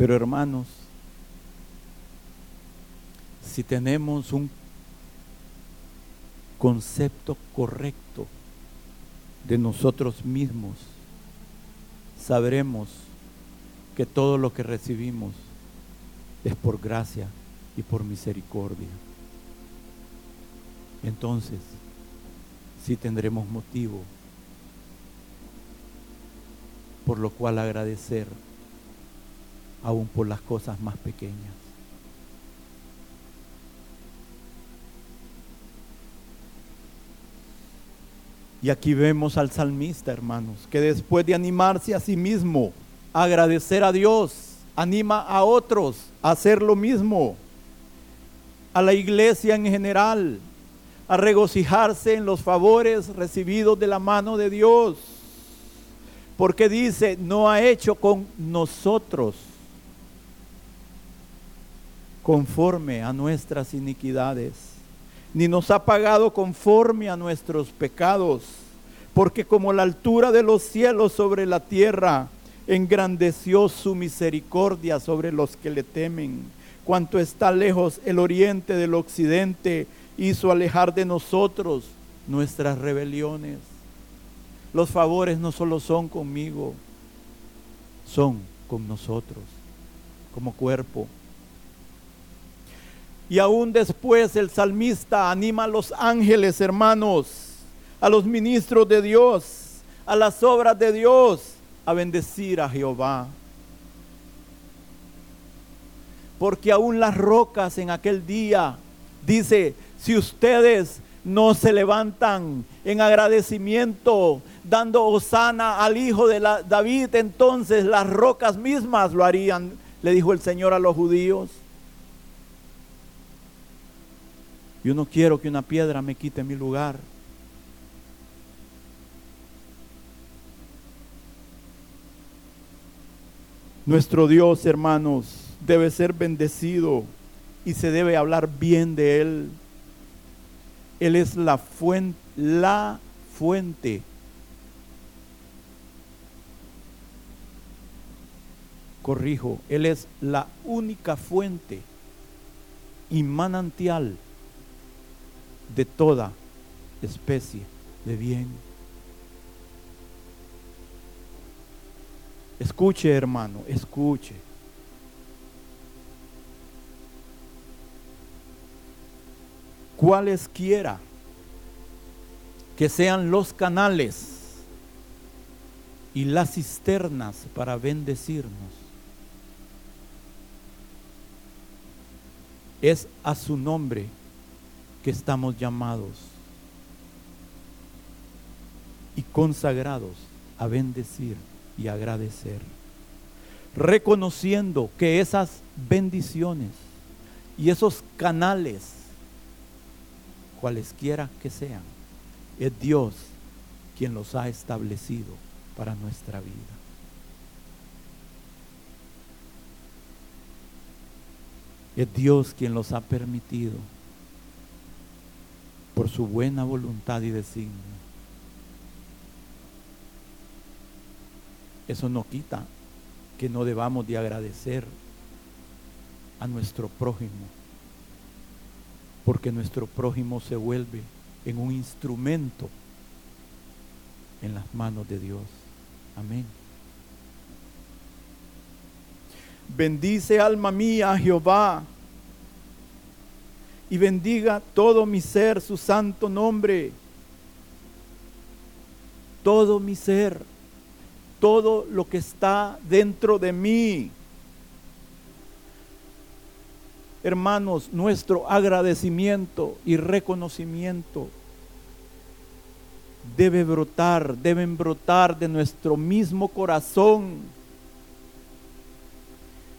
Pero hermanos, si tenemos un concepto correcto de nosotros mismos, sabremos que todo lo que recibimos es por gracia y por misericordia. Entonces, sí tendremos motivo por lo cual agradecer aún por las cosas más pequeñas. Y aquí vemos al salmista, hermanos, que después de animarse a sí mismo, agradecer a Dios, anima a otros a hacer lo mismo, a la iglesia en general, a regocijarse en los favores recibidos de la mano de Dios. Porque dice, no ha hecho con nosotros conforme a nuestras iniquidades, ni nos ha pagado conforme a nuestros pecados, porque como la altura de los cielos sobre la tierra, engrandeció su misericordia sobre los que le temen. Cuanto está lejos el oriente del occidente, hizo alejar de nosotros nuestras rebeliones. Los favores no solo son conmigo, son con nosotros, como cuerpo. Y aún después el salmista anima a los ángeles, hermanos, a los ministros de Dios, a las obras de Dios, a bendecir a Jehová. Porque aún las rocas en aquel día, dice, si ustedes no se levantan en agradecimiento, dando osana al hijo de David, entonces las rocas mismas lo harían, le dijo el Señor a los judíos. Yo no quiero que una piedra me quite mi lugar. Nuestro Dios, hermanos, debe ser bendecido y se debe hablar bien de Él. Él es la fuente, la fuente. Corrijo, Él es la única fuente y manantial de toda especie de bien. Escuche, hermano, escuche. Cualesquiera que sean los canales y las cisternas para bendecirnos, es a su nombre que estamos llamados y consagrados a bendecir y agradecer, reconociendo que esas bendiciones y esos canales, cualesquiera que sean, es Dios quien los ha establecido para nuestra vida. Es Dios quien los ha permitido por su buena voluntad y designio. Eso no quita que no debamos de agradecer a nuestro prójimo, porque nuestro prójimo se vuelve en un instrumento en las manos de Dios. Amén. Bendice alma mía Jehová y bendiga todo mi ser su santo nombre. Todo mi ser, todo lo que está dentro de mí. Hermanos, nuestro agradecimiento y reconocimiento debe brotar, deben brotar de nuestro mismo corazón.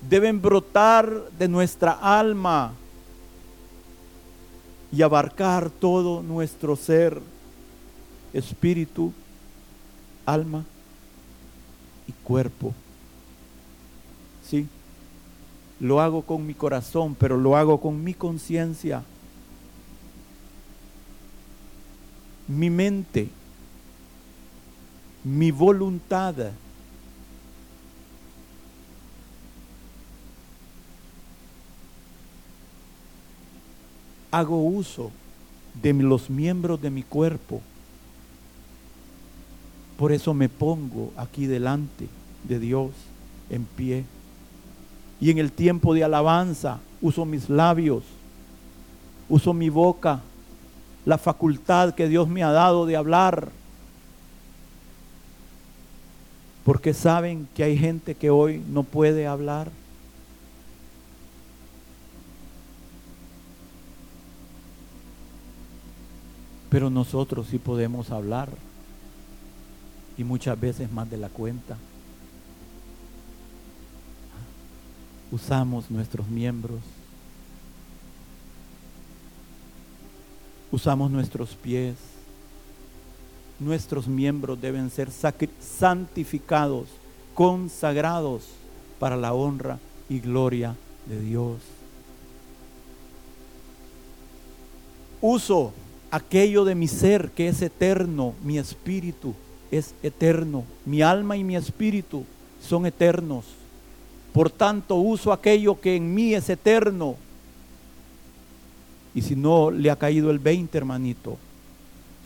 Deben brotar de nuestra alma y abarcar todo nuestro ser, espíritu, alma y cuerpo. ¿Sí? Lo hago con mi corazón, pero lo hago con mi conciencia, mi mente, mi voluntad. Hago uso de los miembros de mi cuerpo. Por eso me pongo aquí delante de Dios en pie. Y en el tiempo de alabanza uso mis labios, uso mi boca, la facultad que Dios me ha dado de hablar. Porque saben que hay gente que hoy no puede hablar. Pero nosotros sí podemos hablar y muchas veces más de la cuenta. Usamos nuestros miembros, usamos nuestros pies. Nuestros miembros deben ser santificados, consagrados para la honra y gloria de Dios. Uso aquello de mi ser que es eterno, mi espíritu es eterno, mi alma y mi espíritu son eternos. Por tanto, uso aquello que en mí es eterno. Y si no le ha caído el 20, hermanito,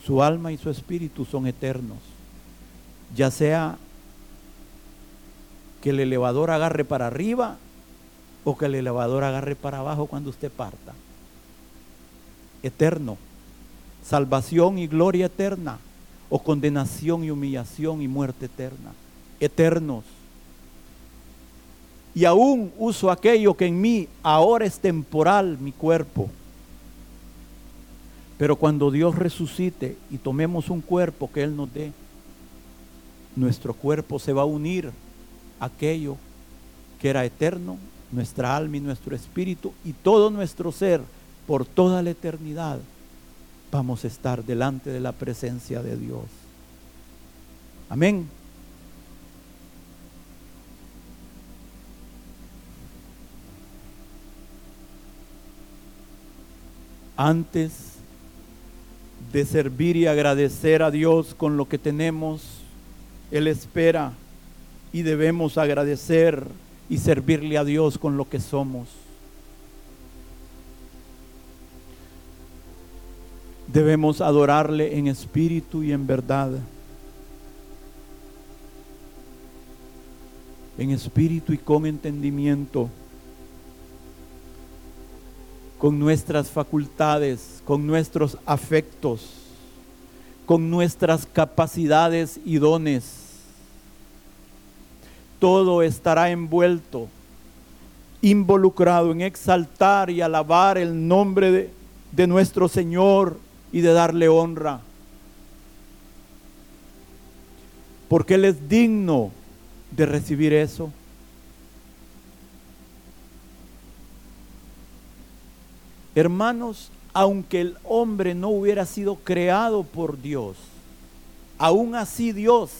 su alma y su espíritu son eternos. Ya sea que el elevador agarre para arriba o que el elevador agarre para abajo cuando usted parta. Eterno salvación y gloria eterna, o condenación y humillación y muerte eterna, eternos. Y aún uso aquello que en mí ahora es temporal, mi cuerpo. Pero cuando Dios resucite y tomemos un cuerpo que Él nos dé, nuestro cuerpo se va a unir a aquello que era eterno, nuestra alma y nuestro espíritu y todo nuestro ser por toda la eternidad vamos a estar delante de la presencia de Dios. Amén. Antes de servir y agradecer a Dios con lo que tenemos, Él espera y debemos agradecer y servirle a Dios con lo que somos. Debemos adorarle en espíritu y en verdad. En espíritu y con entendimiento. Con nuestras facultades, con nuestros afectos, con nuestras capacidades y dones. Todo estará envuelto, involucrado en exaltar y alabar el nombre de, nuestro Señor y de darle honra. Porque Él es digno de recibir eso. Hermanos, aunque el hombre no hubiera sido creado por Dios, aún así Dios,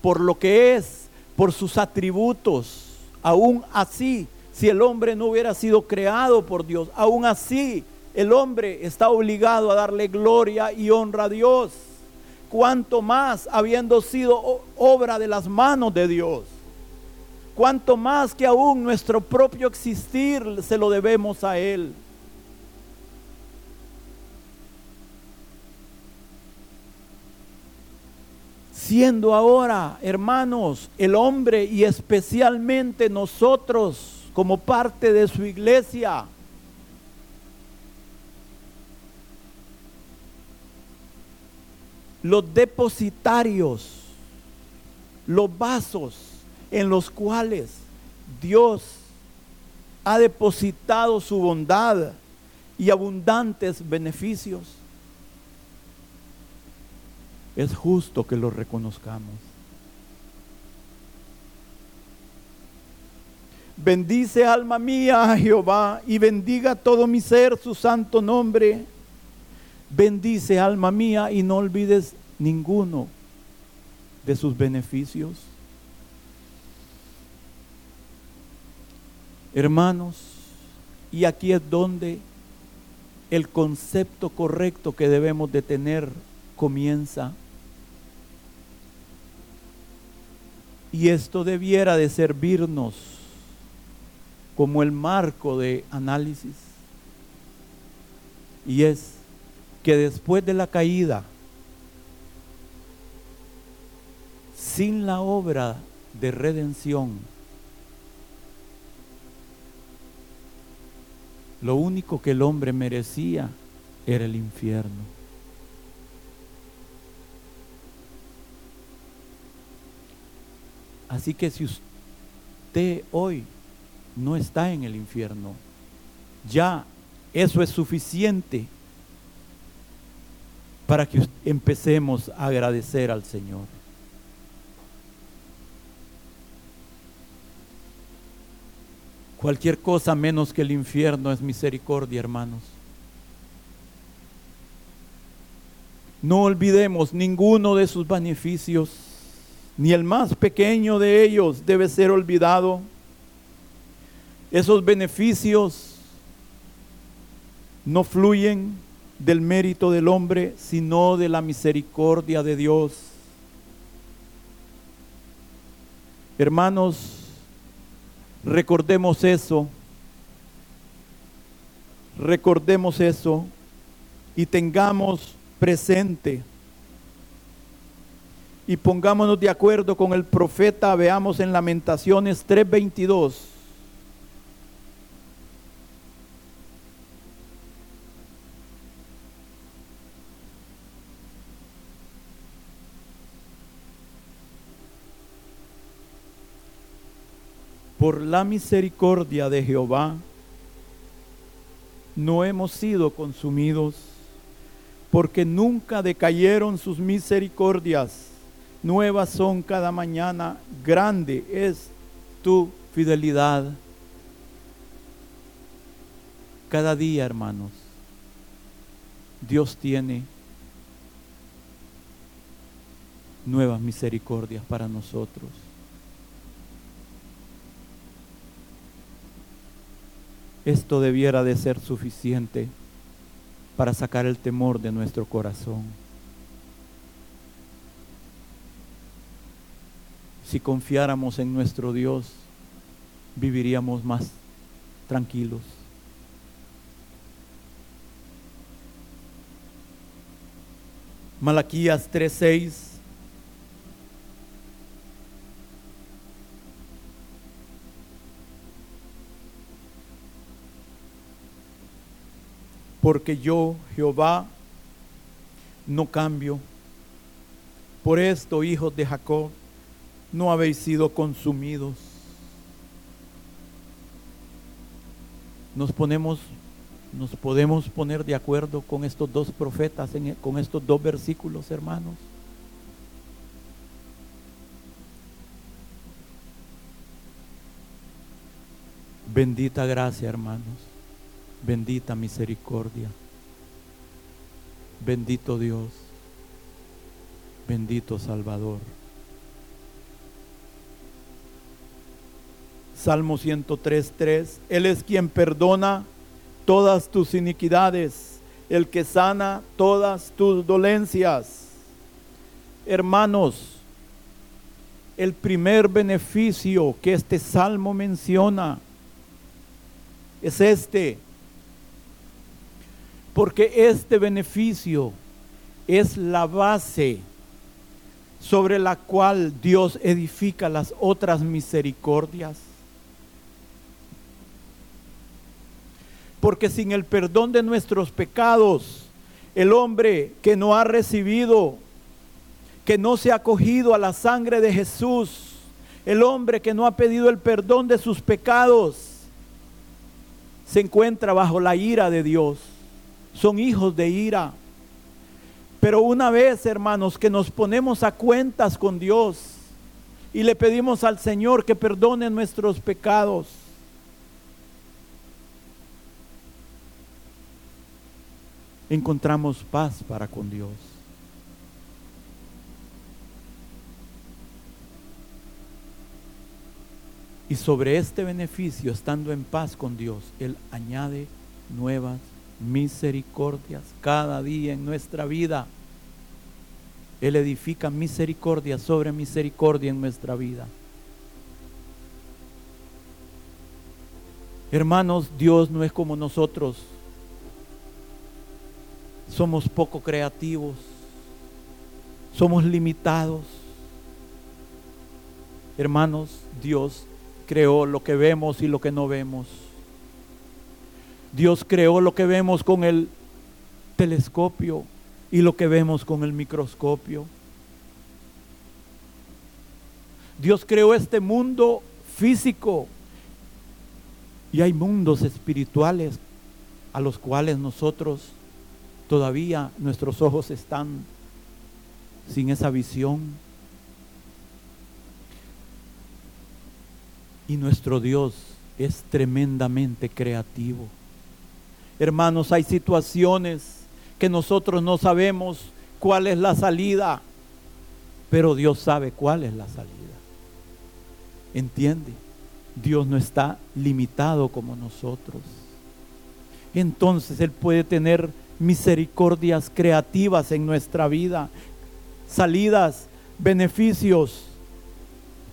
por lo que es, por sus atributos, aún así, si el hombre no hubiera sido creado por Dios, aún así el hombre está obligado a darle gloria y honra a Dios. Cuanto más habiendo sido obra de las manos de Dios. Cuanto más que aún nuestro propio existir se lo debemos a Él. Siendo ahora, hermanos, el hombre y especialmente nosotros como parte de su iglesia, los depositarios, los vasos en los cuales Dios ha depositado su bondad y abundantes beneficios. Es justo que los reconozcamos. Bendice alma mía a Jehová y bendiga todo mi ser su santo nombre Bendice alma mía y no olvides ninguno de sus beneficios. Hermanos, y aquí es donde el concepto correcto que debemos de tener comienza. Y esto debiera de servirnos como el marco de análisis Y es que después de la caída, sin la obra de redención, lo único que el hombre merecía era el infierno. Así que si usted hoy no está en el infierno, ya eso es suficiente para que empecemos a agradecer al Señor. Cualquier cosa menos que el infierno es misericordia, hermanos. No olvidemos ninguno de sus beneficios, ni el más pequeño de ellos debe ser olvidado. Esos beneficios no fluyen del mérito del hombre, sino de la misericordia de Dios. Hermanos, Recordemos eso. Recordemos eso y tengamos presente y pongámonos de acuerdo con el profeta, veamos en Lamentaciones 3:22. Por la misericordia de Jehová, no hemos sido consumidos, porque nunca decayeron sus misericordias. Nuevas son cada mañana, grande es tu fidelidad. Cada día, hermanos, Dios tiene nuevas misericordias para nosotros. Esto debiera de ser suficiente para sacar el temor de nuestro corazón. Si confiáramos en nuestro Dios, viviríamos más tranquilos. Malaquías 3:6 porque yo, Jehová, no cambio. Por esto, hijos de Jacob, no habéis sido consumidos. Nos ponemos, nos podemos poner de acuerdo con estos dos profetas, con estos dos versículos, hermanos. Bendita gracia, hermanos. Bendita misericordia. Bendito Dios. Bendito Salvador. Salmo 103.3. Él es quien perdona todas tus iniquidades, el que sana todas tus dolencias. Hermanos, el primer beneficio que este salmo menciona es este porque este beneficio es la base sobre la cual Dios edifica las otras misericordias. Porque sin el perdón de nuestros pecados, el hombre que no ha recibido, que no se ha acogido a la sangre de Jesús, el hombre que no ha pedido el perdón de sus pecados, se encuentra bajo la ira de Dios son hijos de ira. Pero una vez, hermanos, que nos ponemos a cuentas con Dios y le pedimos al Señor que perdone nuestros pecados, encontramos paz para con Dios. Y sobre este beneficio, estando en paz con Dios, Él añade nuevas misericordias cada día en nuestra vida. Él edifica misericordia sobre misericordia en nuestra vida. Hermanos, Dios no es como nosotros. somos poco creativos, somos limitados. Hermanos, Dios creó lo que vemos y lo que no vemos. Dios creó lo que vemos con el telescopio y lo que vemos con el microscopio. Dios creó este mundo físico y hay mundos espirituales a los cuales nosotros todavía nuestros ojos están sin esa visión. Y nuestro Dios es tremendamente creativo. Hermanos, hay situaciones que nosotros no sabemos cuál es la salida, pero Dios sabe cuál es la salida. ¿Entiende? Dios no está limitado como nosotros. Entonces Él puede tener misericordias creativas en nuestra vida, salidas, beneficios,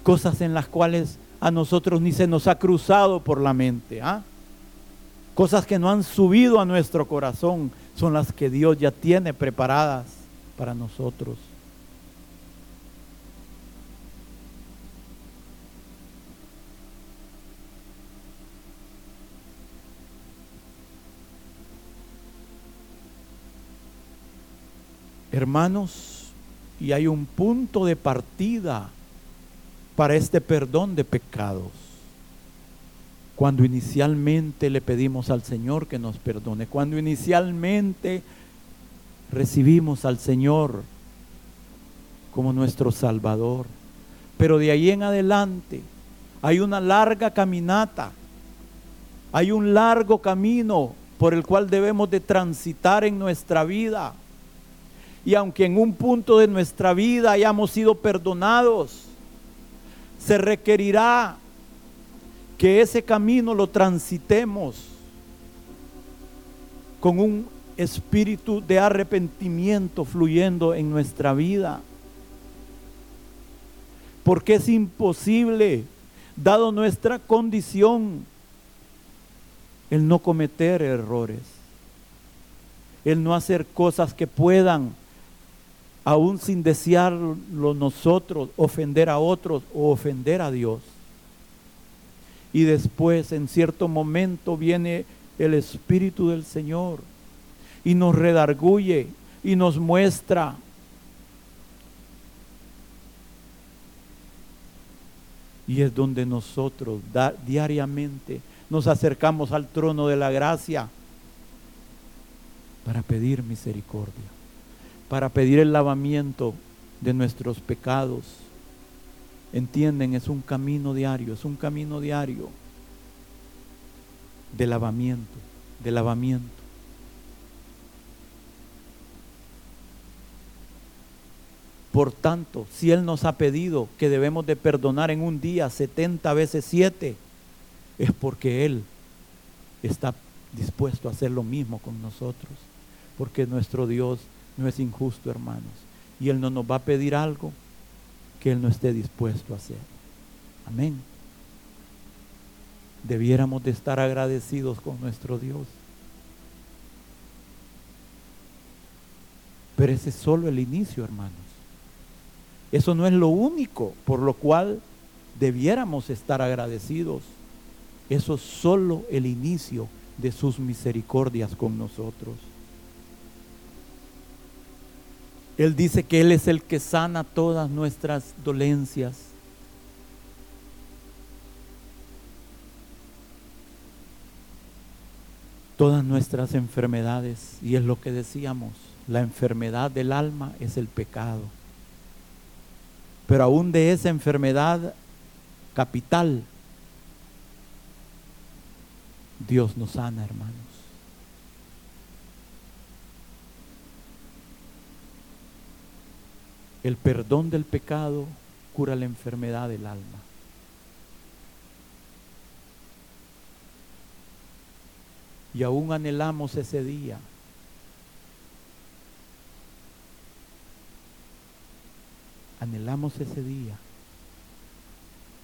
cosas en las cuales a nosotros ni se nos ha cruzado por la mente. ¿ah? Cosas que no han subido a nuestro corazón son las que Dios ya tiene preparadas para nosotros. Hermanos, y hay un punto de partida para este perdón de pecados. Cuando inicialmente le pedimos al Señor que nos perdone, cuando inicialmente recibimos al Señor como nuestro Salvador. Pero de ahí en adelante hay una larga caminata, hay un largo camino por el cual debemos de transitar en nuestra vida. Y aunque en un punto de nuestra vida hayamos sido perdonados, se requerirá que ese camino lo transitemos con un espíritu de arrepentimiento fluyendo en nuestra vida. Porque es imposible, dado nuestra condición, el no cometer errores, el no hacer cosas que puedan aún sin desearlo nosotros, ofender a otros o ofender a Dios. Y después, en cierto momento, viene el Espíritu del Señor y nos redarguye y nos muestra Y es donde nosotros diariamente nos acercamos al trono de la gracia para pedir misericordia para pedir el lavamiento de nuestros pecados. Entienden, es un camino diario, es un camino diario de lavamiento, de lavamiento. Por tanto, si Él nos ha pedido que debemos de perdonar en un día 70 veces 7, es porque Él está dispuesto a hacer lo mismo con nosotros, porque nuestro Dios no es injusto, hermanos. Y Él no nos va a pedir algo que Él no esté dispuesto a hacer. Amén. Debiéramos de estar agradecidos con nuestro Dios. Pero ese es solo el inicio, hermanos. Eso no es lo único por lo cual debiéramos estar agradecidos. Eso es solo el inicio de sus misericordias con nosotros. Él dice que Él es el que sana todas nuestras dolencias. Todas nuestras enfermedades. Y es lo que decíamos, la enfermedad del alma es el pecado. Pero aún de esa enfermedad capital, Dios nos sana, hermanos. El perdón del pecado cura la enfermedad del alma. Y aún anhelamos ese día. Anhelamos ese día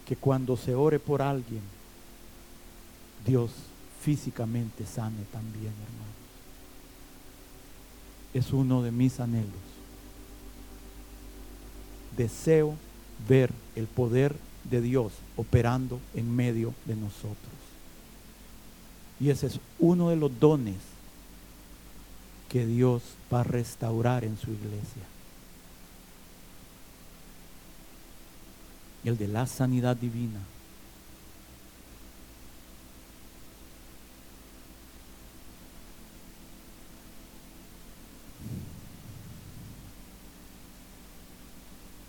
que cuando se ore por alguien, Dios físicamente sane también, hermano. es uno de mis anhelos. Deseo ver el poder de Dios operando en medio de nosotros. Y ese es uno de los dones que Dios va a restaurar en su iglesia. El de la sanidad divina.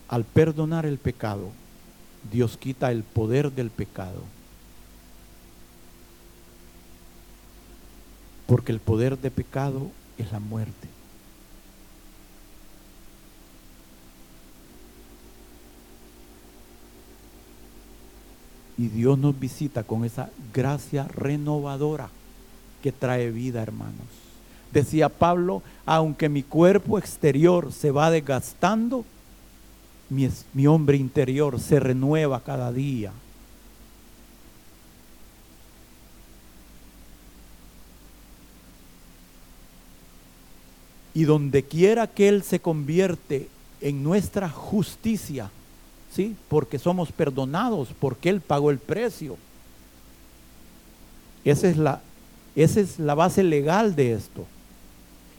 Al perdonar el pecado, Dios quita el poder del pecado. Porque el poder de pecado es la muerte. Y Dios nos visita con esa gracia renovadora que trae vida, hermanos. Decía Pablo, aunque mi cuerpo exterior se va desgastando, mi, mi hombre interior se renueva cada día. Y donde quiera que Él se convierte en nuestra justicia, ¿sí? Porque somos perdonados, porque Él pagó el precio. Esa es la, esa es la base legal de esto.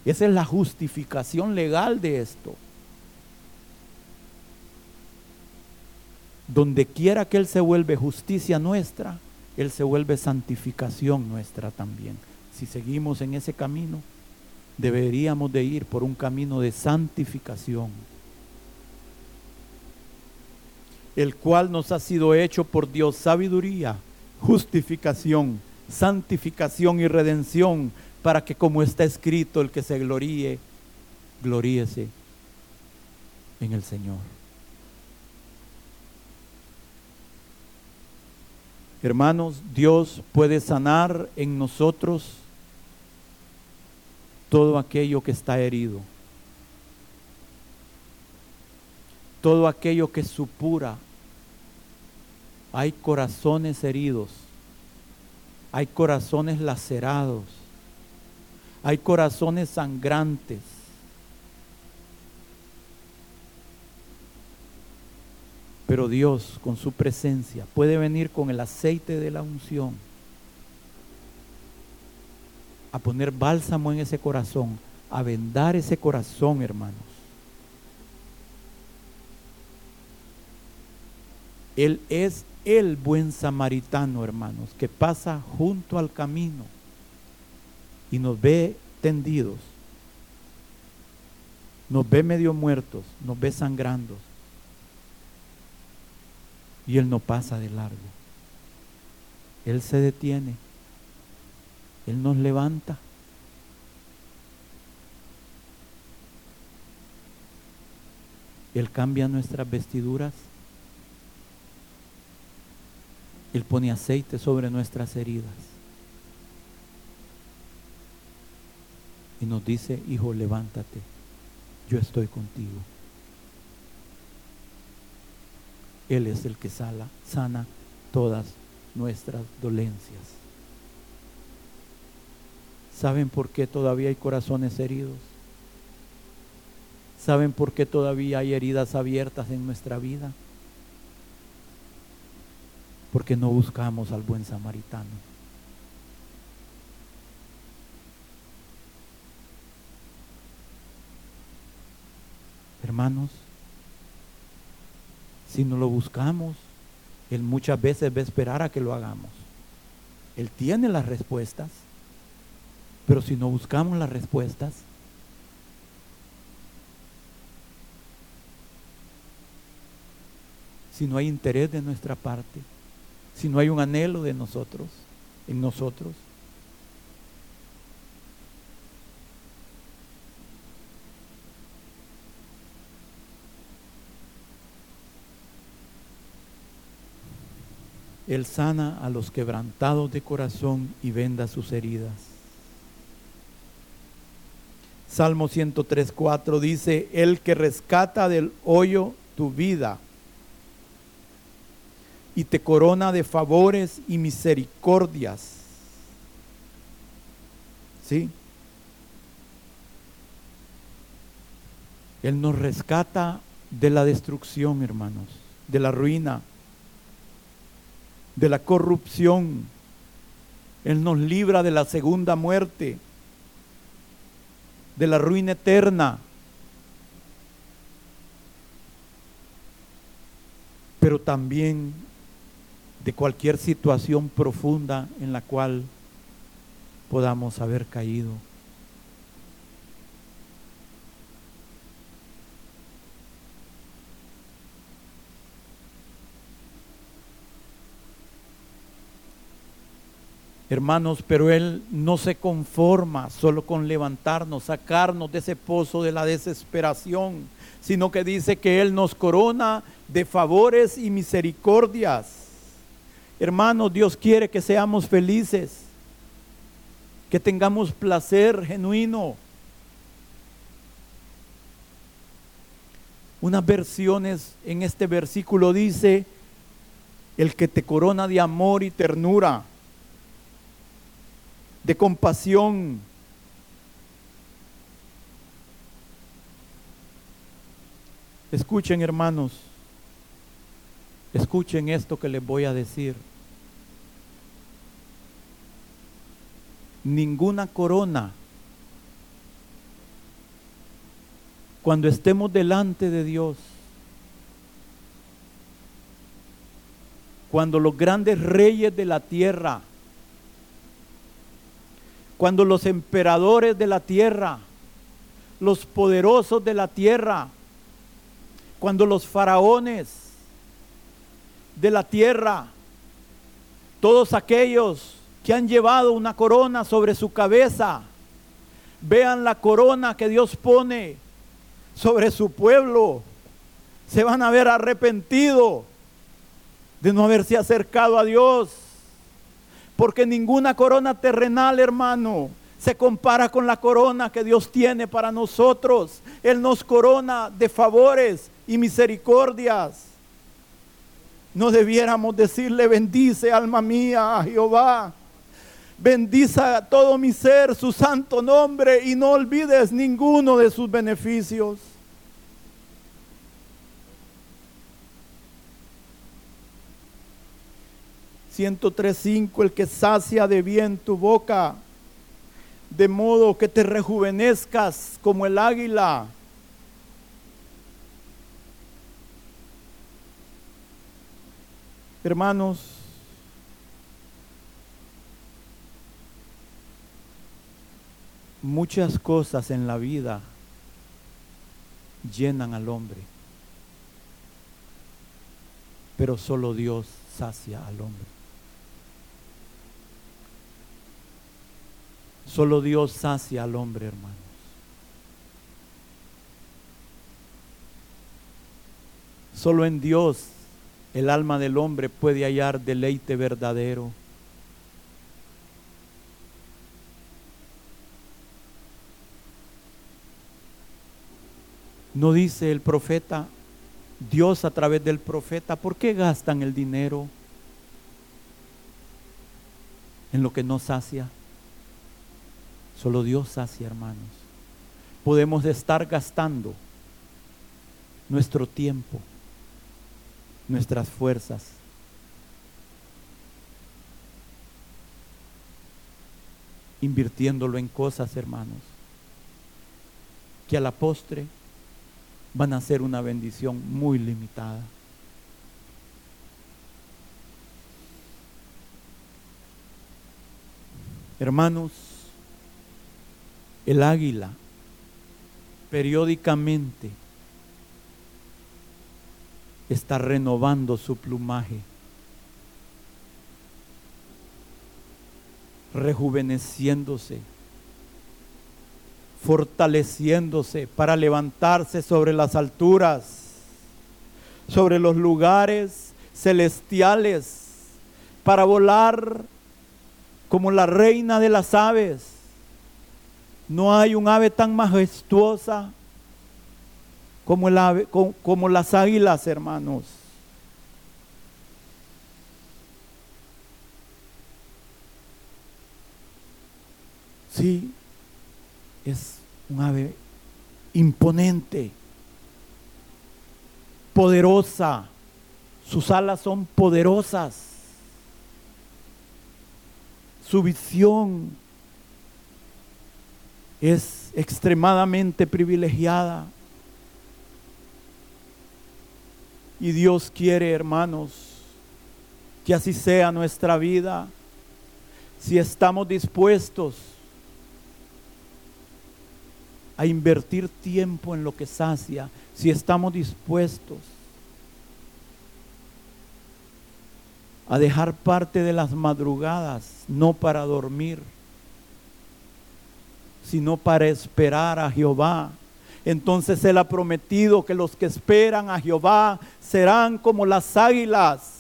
Esa es la justificación legal de esto. Donde quiera que Él se vuelve justicia nuestra, Él se vuelve santificación nuestra también. Si seguimos en ese camino deberíamos de ir por un camino de santificación, el cual nos ha sido hecho por Dios sabiduría, justificación, santificación y redención, para que como está escrito, el que se gloríe, gloríese en el Señor. Hermanos, Dios puede sanar en nosotros todo aquello que está herido, todo aquello que supura. Hay corazones heridos, hay corazones lacerados, hay corazones sangrantes. Pero Dios con su presencia puede venir con el aceite de la unción a poner bálsamo en ese corazón, a vendar ese corazón, hermanos. Él es el buen samaritano, hermanos, que pasa junto al camino y nos ve tendidos, nos ve medio muertos, nos ve sangrando. Y Él no pasa de largo. Él se detiene él nos levanta. Él cambia nuestras vestiduras. Él pone aceite sobre nuestras heridas. Y nos dice, hijo, levántate. Yo estoy contigo. Él es el que sana, sana todas nuestras dolencias. ¿Saben por qué todavía hay corazones heridos? ¿Saben por qué todavía hay heridas abiertas en nuestra vida? Porque no buscamos al buen samaritano. Hermanos, si no lo buscamos, Él muchas veces va a esperar a que lo hagamos. Él tiene las respuestas. Pero si no buscamos las respuestas, si no hay interés de nuestra parte, si no hay un anhelo de nosotros, en nosotros, Él sana a los quebrantados de corazón y venda sus heridas. Salmo 103, 4 dice, el que rescata del hoyo tu vida y te corona de favores y misericordias. ¿Sí? Él nos rescata de la destrucción, hermanos, de la ruina, de la corrupción. Él nos libra de la segunda muerte, de la ruina eterna. Pero también de cualquier situación profunda en la cual podamos haber caído. Hermanos, pero Él no se conforma solo con levantarnos, sacarnos de ese pozo de la desesperación, sino que dice que Él nos corona de favores y misericordias. Hermanos, Dios quiere que seamos felices, que tengamos placer genuino. Unas versiones en este versículo dice, el que te corona de amor y ternura de compasión. Escuchen hermanos, escuchen esto que les voy a decir. Ninguna corona, cuando estemos delante de Dios, cuando los grandes reyes de la tierra cuando los emperadores de la tierra, los poderosos de la tierra, cuando los faraones de la tierra, todos aquellos que han llevado una corona sobre su cabeza, vean la corona que Dios pone sobre su pueblo, se van a ver arrepentido de no haberse acercado a Dios porque ninguna corona terrenal, hermano, se compara con la corona que Dios tiene para nosotros. Él nos corona de favores y misericordias. No debiéramos decirle, bendice alma mía a Jehová. Bendice a todo mi ser su santo nombre y no olvides ninguno de sus beneficios. 103.5, el que sacia de bien tu boca, de modo que te rejuvenezcas como el águila. Hermanos, muchas cosas en la vida llenan al hombre, pero solo Dios sacia al hombre. Solo Dios sacia al hombre, hermanos. Solo en Dios el alma del hombre puede hallar deleite verdadero. No dice el profeta, Dios a través del profeta, ¿por qué gastan el dinero en lo que no sacia? Solo Dios sacia, hermanos. Podemos estar gastando nuestro tiempo, nuestras fuerzas. invirtiéndolo en cosas, hermanos, que a la postre van a ser una bendición muy limitada. Hermanos, el águila periódicamente está renovando su plumaje, rejuveneciéndose, fortaleciéndose para levantarse sobre las alturas, sobre los lugares celestiales, para volar como la reina de las aves no hay un ave tan majestuosa como, el ave, como, las águilas, hermanos. Sí, es un ave imponente, poderosa. Sus alas son poderosas. Su visión es extremadamente privilegiada. Y Dios quiere, hermanos, que así sea nuestra vida. Si estamos dispuestos a invertir tiempo en lo que sacia, si estamos dispuestos a dejar parte de las madrugadas, no para dormir, sino para esperar a Jehová. Entonces Él ha prometido que los que esperan a Jehová serán como las águilas.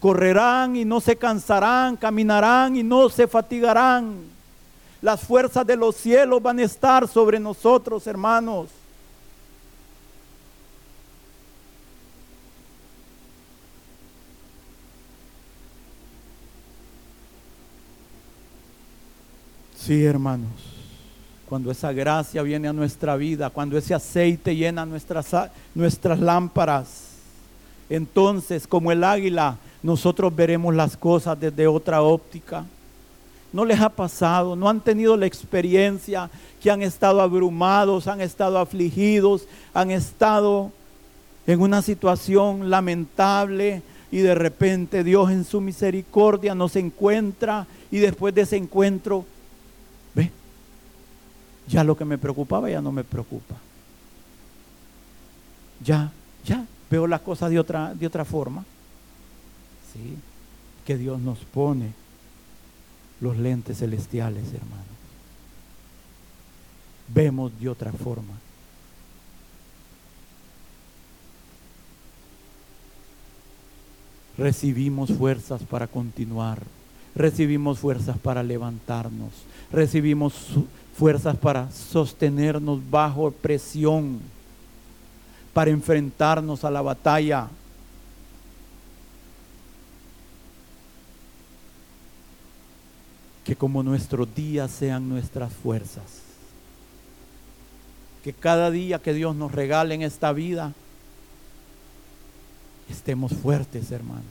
Correrán y no se cansarán, caminarán y no se fatigarán. Las fuerzas de los cielos van a estar sobre nosotros, hermanos. Sí, hermanos, cuando esa gracia viene a nuestra vida, cuando ese aceite llena nuestras, nuestras lámparas, entonces como el águila, nosotros veremos las cosas desde otra óptica. ¿No les ha pasado? ¿No han tenido la experiencia que han estado abrumados, han estado afligidos, han estado en una situación lamentable y de repente Dios en su misericordia nos encuentra y después de ese encuentro ya lo que me preocupaba ya no me preocupa. Ya, ya veo las cosas de otra, de otra forma. Sí, que Dios nos pone los lentes celestiales, hermanos. Vemos de otra forma. Recibimos fuerzas para continuar. Recibimos fuerzas para levantarnos. Recibimos fuerzas para sostenernos bajo presión, para enfrentarnos a la batalla. Que como nuestros días sean nuestras fuerzas. Que cada día que Dios nos regale en esta vida, estemos fuertes, hermanos.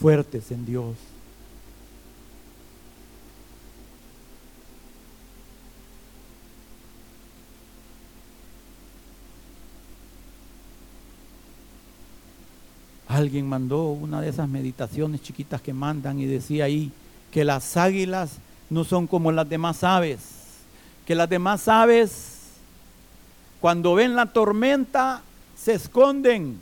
Fuertes en Dios. Alguien mandó una de esas meditaciones chiquitas que mandan y decía ahí que las águilas no son como las demás aves, que las demás aves cuando ven la tormenta se esconden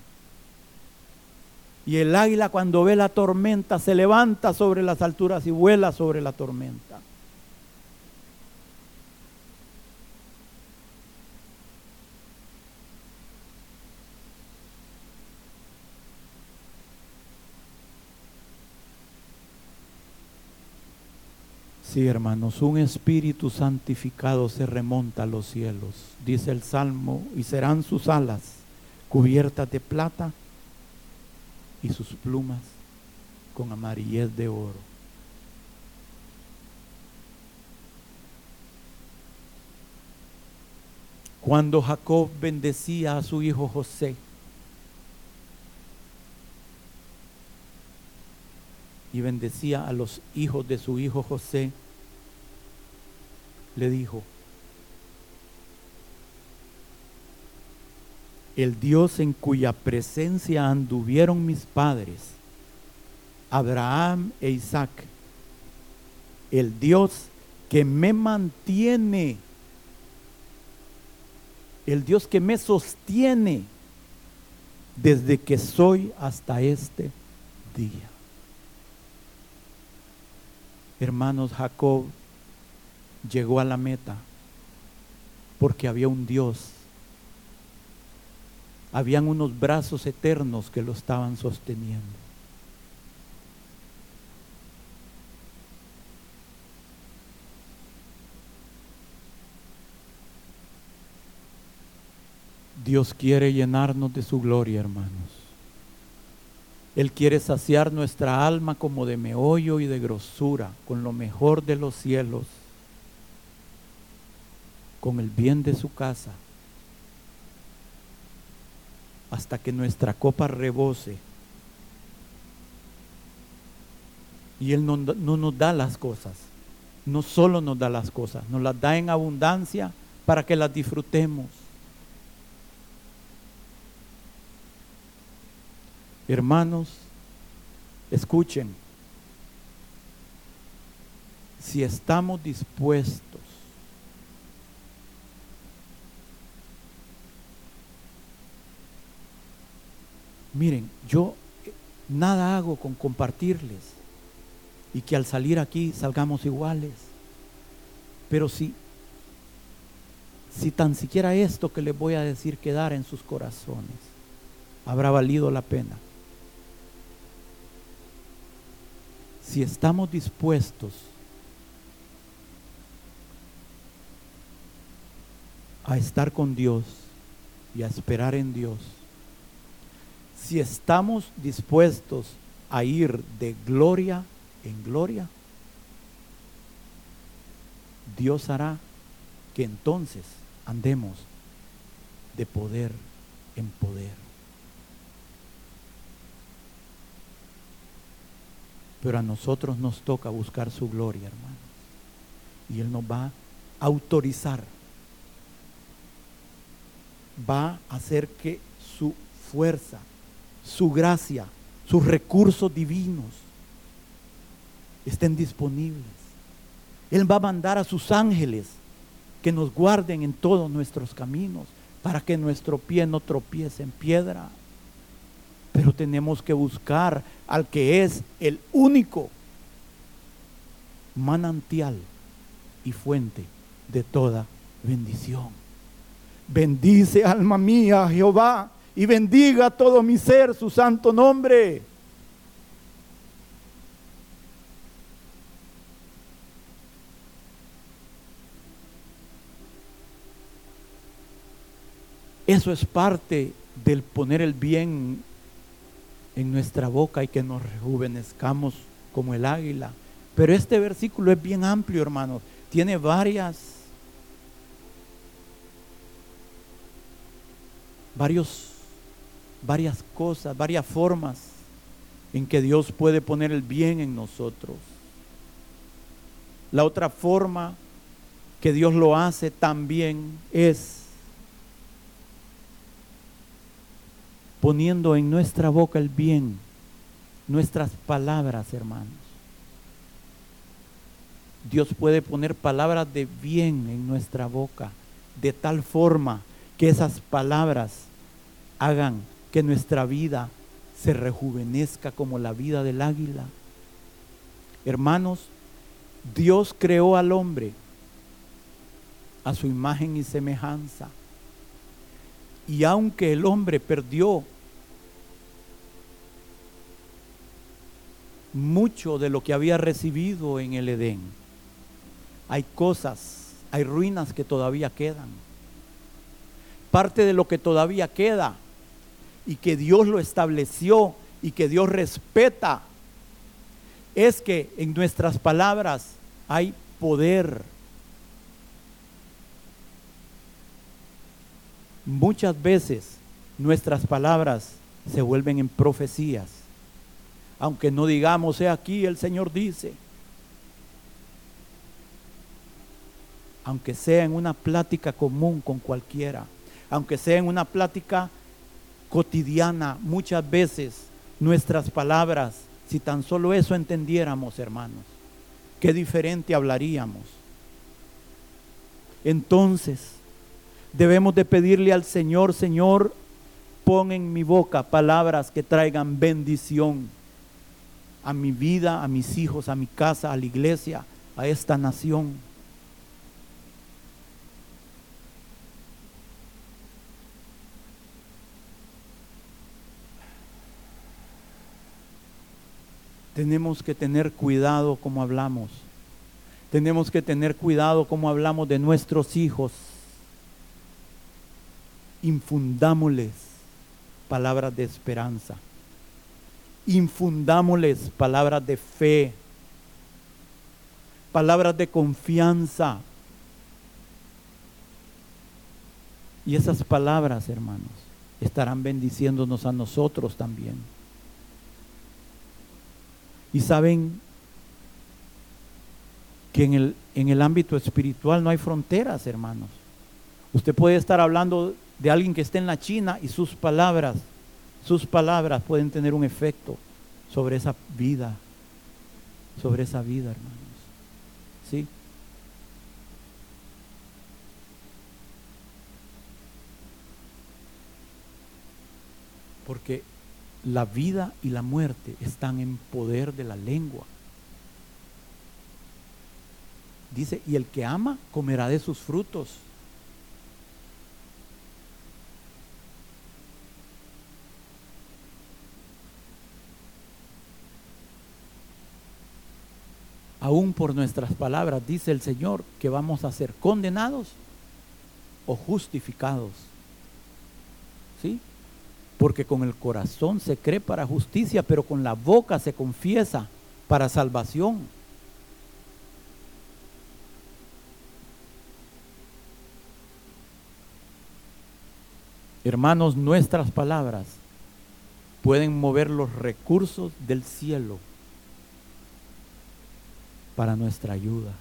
y el águila cuando ve la tormenta se levanta sobre las alturas y vuela sobre la tormenta. Sí, hermanos, un espíritu santificado se remonta a los cielos, dice el Salmo, y serán sus alas cubiertas de plata y sus plumas con amarillez de oro. Cuando Jacob bendecía a su hijo José, y bendecía a los hijos de su hijo José, le dijo, el Dios en cuya presencia anduvieron mis padres, Abraham e Isaac, el Dios que me mantiene, el Dios que me sostiene desde que soy hasta este día. Hermanos, Jacob llegó a la meta porque había un Dios. Habían unos brazos eternos que lo estaban sosteniendo. Dios quiere llenarnos de su gloria, hermanos. Él quiere saciar nuestra alma como de meollo y de grosura, con lo mejor de los cielos con el bien de su casa hasta que nuestra copa rebose. Y Él no, no, nos da las cosas, no solo nos da las cosas, nos las da en abundancia para que las disfrutemos. Hermanos, escuchen, si estamos dispuestos Miren, yo nada hago con compartirles y que al salir aquí salgamos iguales. Pero si, si tan siquiera esto que les voy a decir quedara en sus corazones, habrá valido la pena. Si estamos dispuestos a estar con Dios y a esperar en Dios, si estamos dispuestos a ir de gloria en gloria, Dios hará que entonces andemos de poder en poder. Pero a nosotros nos toca buscar su gloria, hermanos. Y Él nos va a autorizar. Va a hacer que su fuerza su gracia, sus recursos divinos estén disponibles. Él va a mandar a sus ángeles que nos guarden en todos nuestros caminos para que nuestro pie no tropiece en piedra. Pero tenemos que buscar al que es el único manantial y fuente de toda bendición. Bendice alma mía Jehová y bendiga todo mi ser su santo nombre. Eso es parte del poner el bien en nuestra boca y que nos rejuvenezcamos como el águila. Pero este versículo es bien amplio, hermanos. Tiene varias, varios varias cosas, varias formas en que Dios puede poner el bien en nosotros. La otra forma que Dios lo hace también es poniendo en nuestra boca el bien, nuestras palabras, hermanos. Dios puede poner palabras de bien en nuestra boca, de tal forma que esas palabras hagan que nuestra vida se rejuvenezca como la vida del águila. Hermanos, Dios creó al hombre a su imagen y semejanza. Y aunque el hombre perdió mucho de lo que había recibido en el Edén, hay cosas, hay ruinas que todavía quedan. Parte de lo que todavía queda y que Dios lo estableció y que Dios respeta, es que en nuestras palabras hay poder. Muchas veces nuestras palabras se vuelven en profecías, aunque no digamos, he aquí el Señor dice, aunque sea en una plática común con cualquiera, aunque sea en una plática cotidiana, muchas veces nuestras palabras, si tan solo eso entendiéramos, hermanos, qué diferente hablaríamos. Entonces, debemos de pedirle al Señor, Señor, pon en mi boca palabras que traigan bendición a mi vida, a mis hijos, a mi casa, a la iglesia, a esta nación. Tenemos que tener cuidado como hablamos. Tenemos que tener cuidado como hablamos de nuestros hijos. Infundámosles palabras de esperanza. Infundámosles palabras de fe. Palabras de confianza. Y esas palabras, hermanos, estarán bendiciéndonos a nosotros también. Y saben que en el, en el ámbito espiritual no hay fronteras, hermanos. Usted puede estar hablando de alguien que esté en la China y sus palabras, sus palabras pueden tener un efecto sobre esa vida, sobre esa vida, hermanos. ¿Sí? Porque la vida y la muerte están en poder de la lengua. Dice, y el que ama comerá de sus frutos. aún por nuestras palabras, dice el Señor, que vamos a ser condenados o justificados. ¿Sí? Porque con el corazón se cree para justicia, pero con la boca se confiesa para salvación. Hermanos, nuestras palabras pueden mover los recursos del cielo para nuestra ayuda.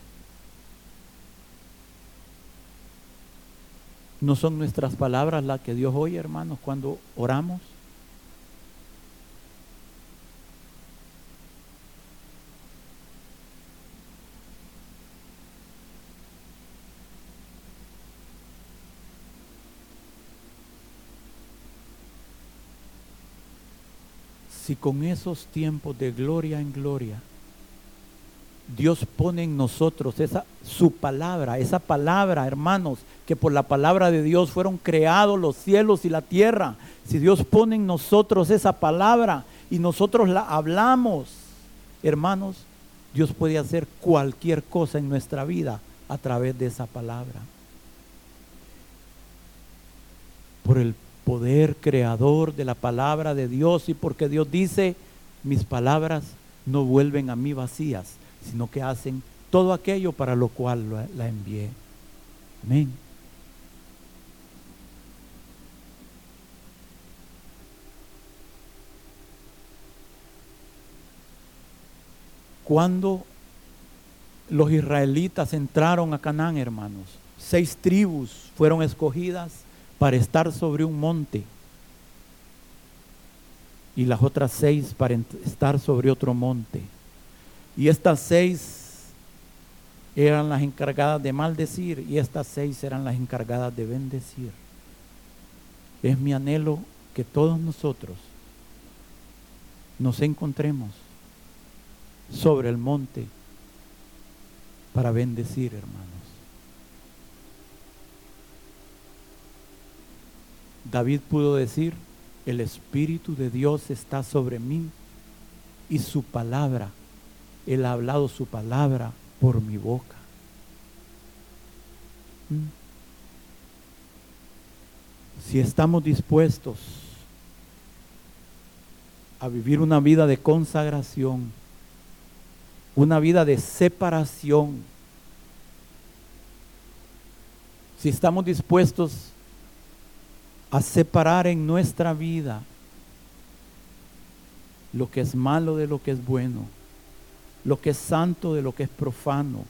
¿No son nuestras palabras las que Dios oye, hermanos, cuando oramos? Si con esos tiempos de gloria en gloria Dios pone en nosotros esa su palabra, esa palabra, hermanos, que por la palabra de Dios fueron creados los cielos y la tierra. Si Dios pone en nosotros esa palabra y nosotros la hablamos, hermanos, Dios puede hacer cualquier cosa en nuestra vida a través de esa palabra. Por el poder creador de la palabra de Dios y porque Dios dice, mis palabras no vuelven a mí vacías, sino que hacen todo aquello para lo cual la envié. Amén. Cuando los israelitas entraron a Canaán, hermanos, seis tribus fueron escogidas para estar sobre un monte y las otras seis para estar sobre otro monte. Y estas seis eran las encargadas de maldecir y estas seis eran las encargadas de bendecir. Es mi anhelo que todos nosotros nos encontremos sobre el monte para bendecir, hermanos. David pudo decir, el Espíritu de Dios está sobre mí y su palabra él ha hablado su palabra por mi boca. ¿Mm? Si estamos dispuestos a vivir una vida de consagración, una vida de separación, si estamos dispuestos a separar en nuestra vida lo que es malo de lo que es bueno, lo que es santo de lo que es profano,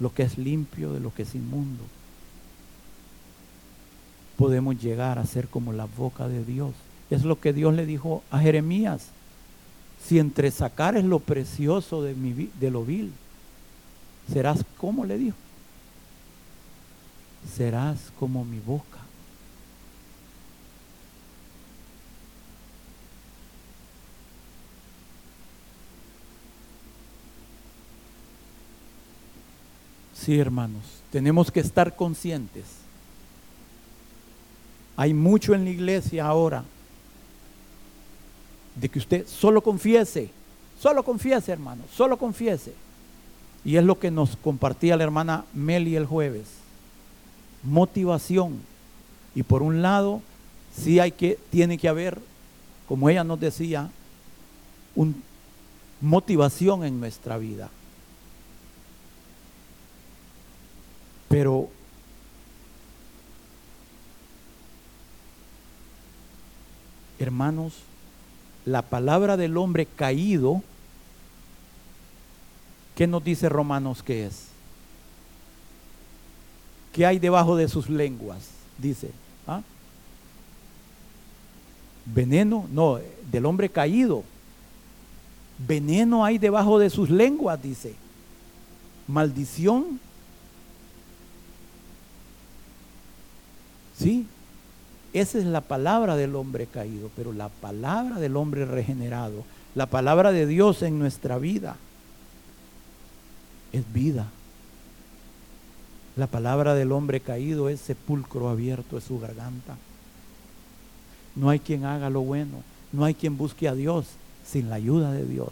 lo que es limpio de lo que es inmundo. Podemos llegar a ser como la boca de Dios. Es lo que Dios le dijo a Jeremías. Si entre sacares lo precioso de, mi, de lo vil, serás como le dijo. Serás como mi boca. Sí, hermanos, tenemos que estar conscientes. Hay mucho en la iglesia ahora de que usted solo confiese, solo confiese, hermano, solo confiese. Y es lo que nos compartía la hermana Meli el jueves. Motivación. Y por un lado, sí hay que, tiene que haber, como ella nos decía, un, motivación en nuestra vida. Pero Hermanos, la palabra del hombre caído, ¿qué nos dice Romanos que es? ¿Qué hay debajo de sus lenguas? Dice. ¿ah? Veneno, no, del hombre caído. Veneno hay debajo de sus lenguas, dice. Maldición. Sí, esa es la palabra del hombre caído, pero la palabra del hombre regenerado, la palabra de Dios en nuestra vida, es vida. La palabra del hombre caído es sepulcro abierto, es su garganta. No hay quien haga lo bueno, no hay quien busque a Dios sin la ayuda de Dios.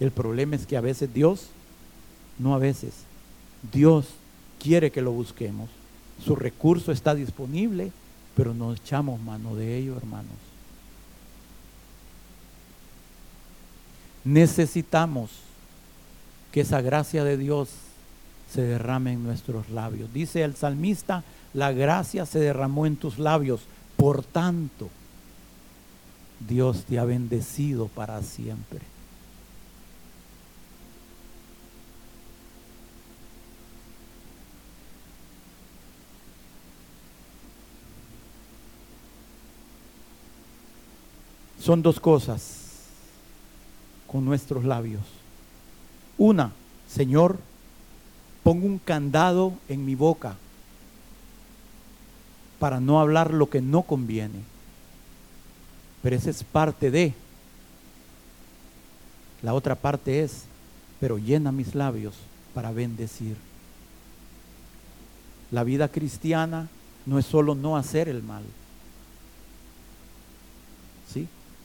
El problema es que a veces Dios, no a veces, Dios quiere que lo busquemos su recurso está disponible, pero no echamos mano de ello, hermanos. Necesitamos que esa gracia de Dios se derrame en nuestros labios. Dice el salmista, la gracia se derramó en tus labios, por tanto, Dios te ha bendecido para siempre. Son dos cosas con nuestros labios. Una, Señor, pongo un candado en mi boca para no hablar lo que no conviene. Pero esa es parte de. La otra parte es, pero llena mis labios para bendecir. La vida cristiana no es solo no hacer el mal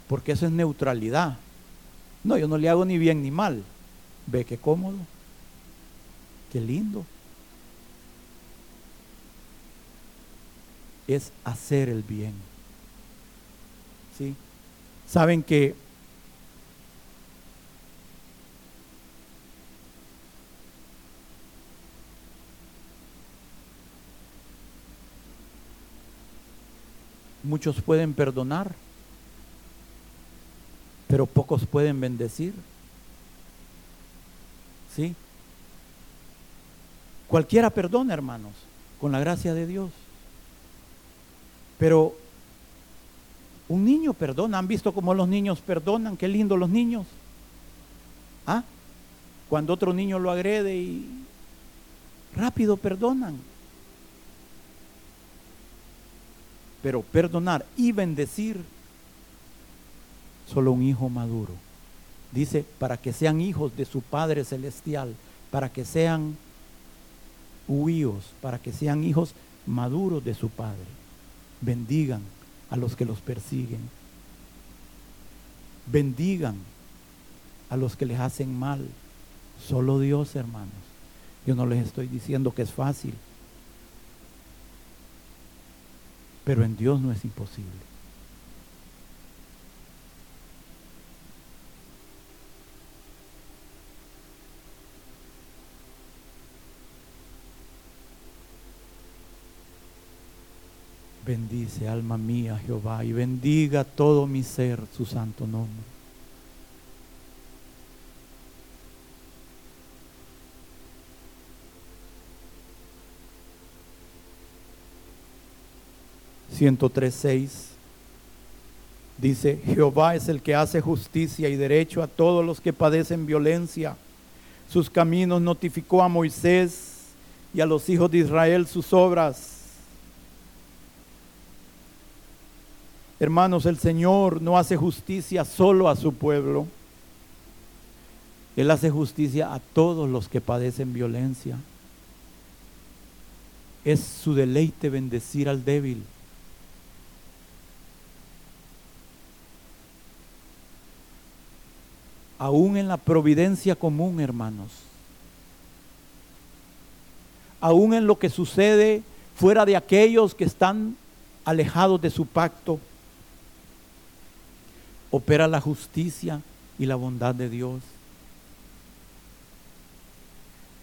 porque eso es neutralidad. No, yo no le hago ni bien ni mal. Ve qué cómodo, qué lindo. Es hacer el bien. ¿Sí? Saben que muchos pueden perdonar pero pocos pueden bendecir. ¿Sí? Cualquiera perdona, hermanos, con la gracia de Dios. Pero un niño perdona. ¿Han visto cómo los niños perdonan? Qué lindo los niños. ¿Ah? Cuando otro niño lo agrede y rápido perdonan. Pero perdonar y bendecir solo un hijo maduro. Dice, para que sean hijos de su Padre Celestial, para que sean huíos, para que sean hijos maduros de su Padre. Bendigan a los que los persiguen. Bendigan a los que les hacen mal. Solo Dios, hermanos. Yo no les estoy diciendo que es fácil. Pero en Dios no es imposible. Bendice, alma mía, Jehová, y bendiga todo mi ser su santo nombre. ...103.6... Dice, Jehová es el que hace justicia y derecho a todos los que padecen violencia. Sus caminos notificó a Moisés y a los hijos de Israel sus obras. Hermanos, el Señor no hace justicia solo a su pueblo. Él hace justicia a todos los que padecen violencia. Es su deleite bendecir al débil. Aún en la providencia común, hermanos. Aún en lo que sucede fuera de aquellos que están alejados de su pacto opera la justicia y la bondad de Dios.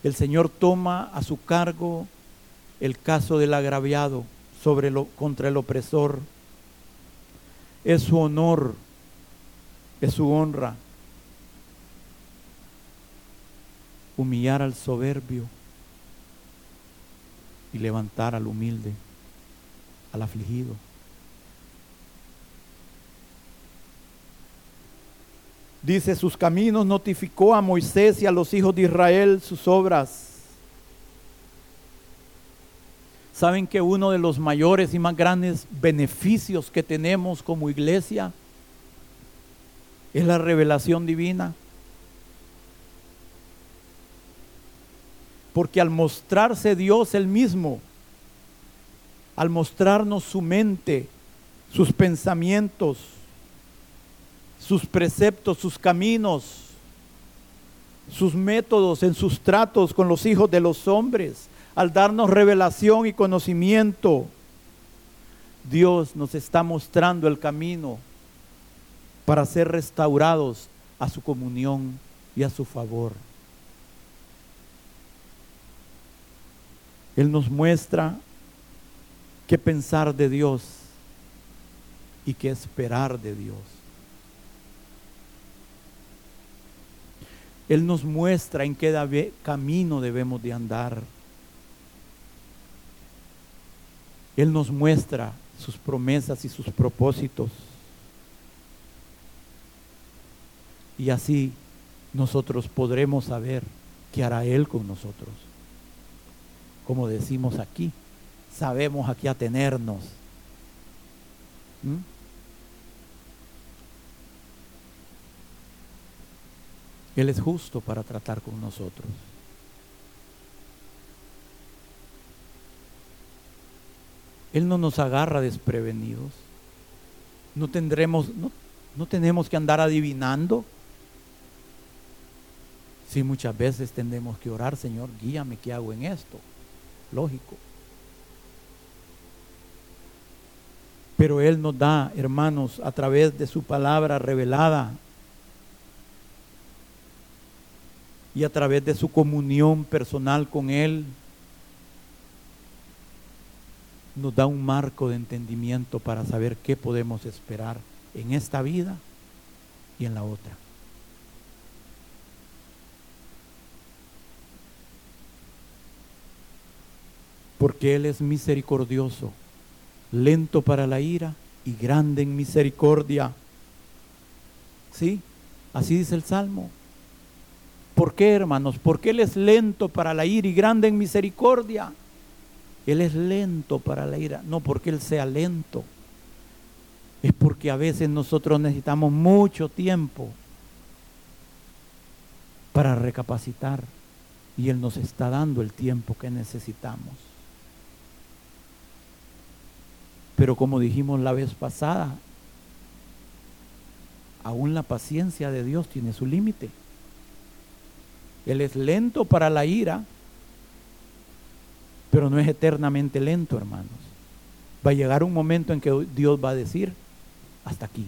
El Señor toma a su cargo el caso del agraviado sobre lo, contra el opresor es su honor, es su honra. Humillar al soberbio y levantar al humilde, al afligido. Dice, sus caminos notificó a Moisés y a los hijos de Israel sus obras. Saben que uno de los mayores y más grandes beneficios que tenemos como iglesia es la revelación divina. Porque al mostrarse Dios el mismo, al mostrarnos su mente, sus pensamientos, sus preceptos, sus caminos, sus métodos en sus tratos con los hijos de los hombres, al darnos revelación y conocimiento, Dios nos está mostrando el camino para ser restaurados a su comunión y a su favor. Él nos muestra qué pensar de Dios y qué esperar de Dios. Él nos muestra en qué camino debemos de andar. Él nos muestra sus promesas y sus propósitos. Y así nosotros podremos saber qué hará Él con nosotros. Como decimos aquí, sabemos a qué atenernos. ¿Mm? Él es justo para tratar con nosotros. Él no nos agarra desprevenidos. No tendremos, no, no tenemos que andar adivinando. Sí, muchas veces tendremos que orar, Señor, guíame, ¿qué hago en esto? Lógico. Pero Él nos da, hermanos, a través de su palabra revelada, y a través de su comunión personal con Él, nos da un marco de entendimiento para saber qué podemos esperar en esta vida y en la otra. Porque Él es misericordioso, lento para la ira y grande en misericordia. ¿Sí? Así dice el Salmo. ¿Por qué, hermanos? Porque Él es lento para la ira y grande en misericordia. Él es lento para la ira, no porque Él sea lento. Es porque a veces nosotros necesitamos mucho tiempo para recapacitar y Él nos está dando el tiempo que necesitamos. Pero como dijimos la vez pasada, aún la paciencia de Dios tiene su límite. Él es lento para la ira, pero no es eternamente lento, hermanos. Va a llegar un momento en que Dios va a decir, hasta aquí.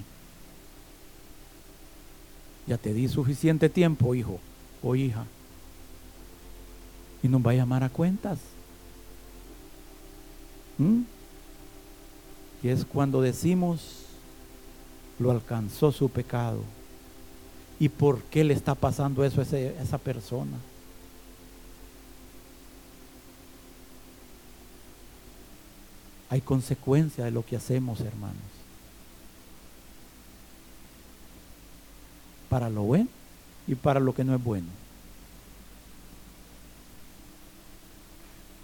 Ya te di suficiente tiempo, hijo o hija. Y nos va a llamar a cuentas. ¿Mm? Y es cuando decimos, lo alcanzó su pecado y por qué le está pasando eso a, esa persona. Hay consecuencia de lo que hacemos, hermanos. Para lo bueno y para lo que no es bueno.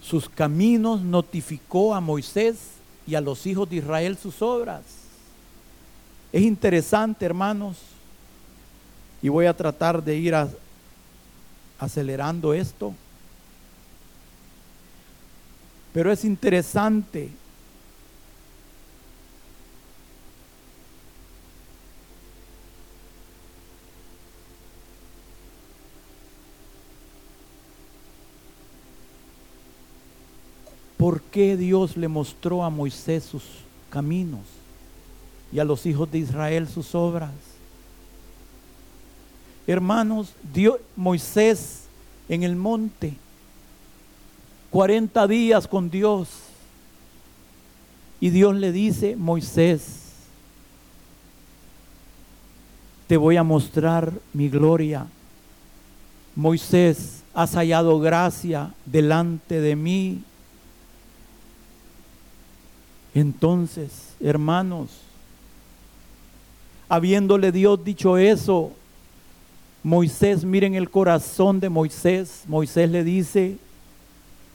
Sus caminos notificó a Moisés y a los hijos de Israel sus obras. Es interesante, hermanos, y voy a tratar de ir acelerando esto. Pero es interesante ¿Por qué Dios le mostró a Moisés sus caminos y a los hijos de Israel sus obras? Hermanos, Dios, Moisés en el monte, 40 días con Dios. Y Dios le dice, Moisés, te voy a mostrar mi gloria. Moisés, has hallado gracia delante de mí. Entonces, hermanos, habiéndole Dios dicho eso, Moisés, miren el corazón de Moisés. Moisés le dice,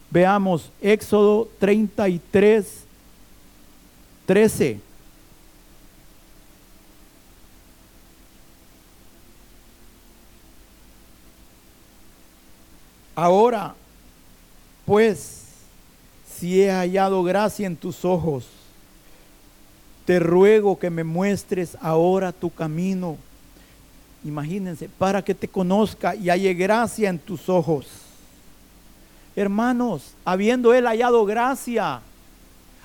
veamos, Éxodo 33, 13. Ahora, pues, si he hallado gracia en tus ojos, te ruego que me muestres ahora tu camino. Imagínense, para que te conozca y halle gracia en tus ojos. Hermanos, habiendo él hallado gracia,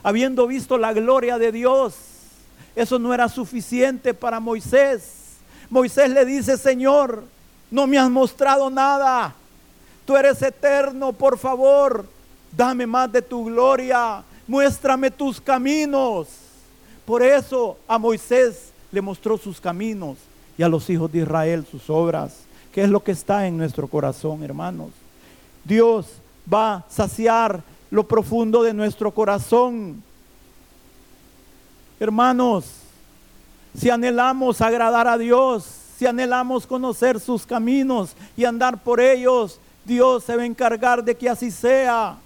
habiendo visto la gloria de Dios, eso no era suficiente para Moisés. Moisés le dice, Señor, no me has mostrado nada. Tú eres eterno, por favor, dame más de tu gloria, muéstrame tus caminos. Por eso a Moisés le mostró sus caminos y a los hijos de Israel sus obras, que es lo que está en nuestro corazón, hermanos. Dios va a saciar lo profundo de nuestro corazón. Hermanos, si anhelamos agradar a Dios, si anhelamos conocer sus caminos y andar por ellos, Dios se va a encargar de que así sea.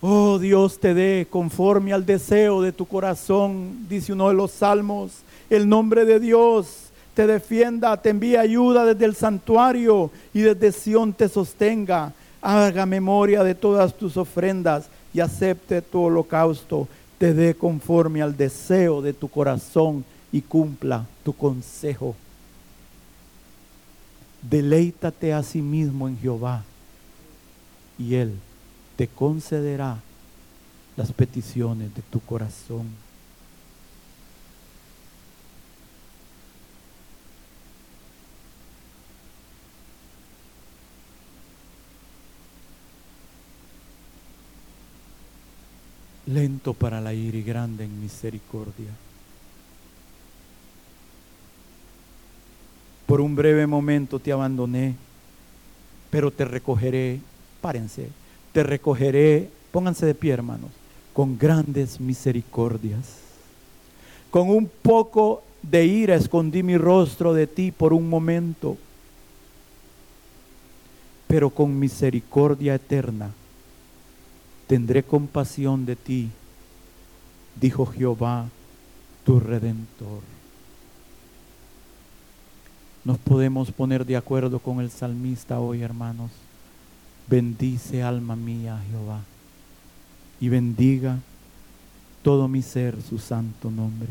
Oh Dios te dé conforme al deseo de tu corazón, dice uno de los salmos. El nombre de Dios te defienda, te envíe ayuda desde el santuario y desde Sión te sostenga. Haga memoria de todas tus ofrendas y acepte tu holocausto. Te dé conforme al deseo de tu corazón y cumpla tu consejo. Deleítate a sí mismo en Jehová y Él te concederá las peticiones de tu corazón. Lento para la ira y grande en misericordia. Por un breve momento te abandoné, pero te recogeré, párense, te recogeré, pónganse de pie hermanos, con grandes misericordias. Con un poco de ira escondí mi rostro de ti por un momento, pero con misericordia eterna tendré compasión de ti, dijo Jehová, tu redentor nos podemos poner de acuerdo con el salmista hoy, hermanos. Bendice alma mía Jehová y bendiga todo mi ser su santo nombre.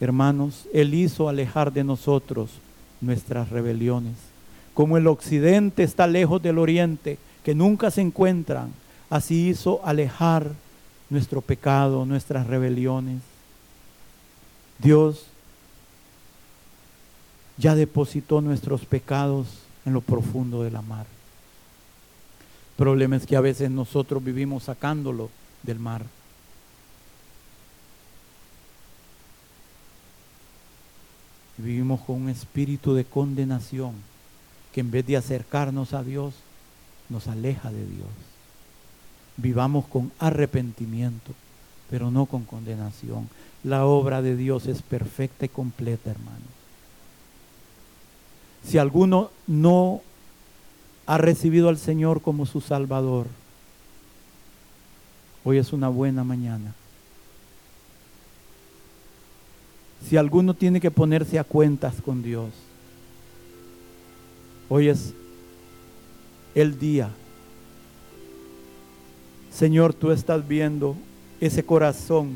Hermanos, Él hizo alejar de nosotros nuestras rebeliones. Como el occidente está lejos del oriente, que nunca se encuentran, así hizo alejar nuestro pecado, nuestras rebeliones. Dios ya depositó nuestros pecados en lo profundo de la mar. El problema es que a veces nosotros vivimos sacándolo del mar. Vivimos con un espíritu de condenación que en vez de acercarnos a Dios, nos aleja de Dios. Vivamos con arrepentimiento, pero no con condenación. La obra de Dios es perfecta y completa, hermano. Si alguno no ha recibido al Señor como su Salvador, hoy es una buena mañana. Si alguno tiene que ponerse a cuentas con Dios, hoy es el día. Señor, tú estás viendo ese corazón.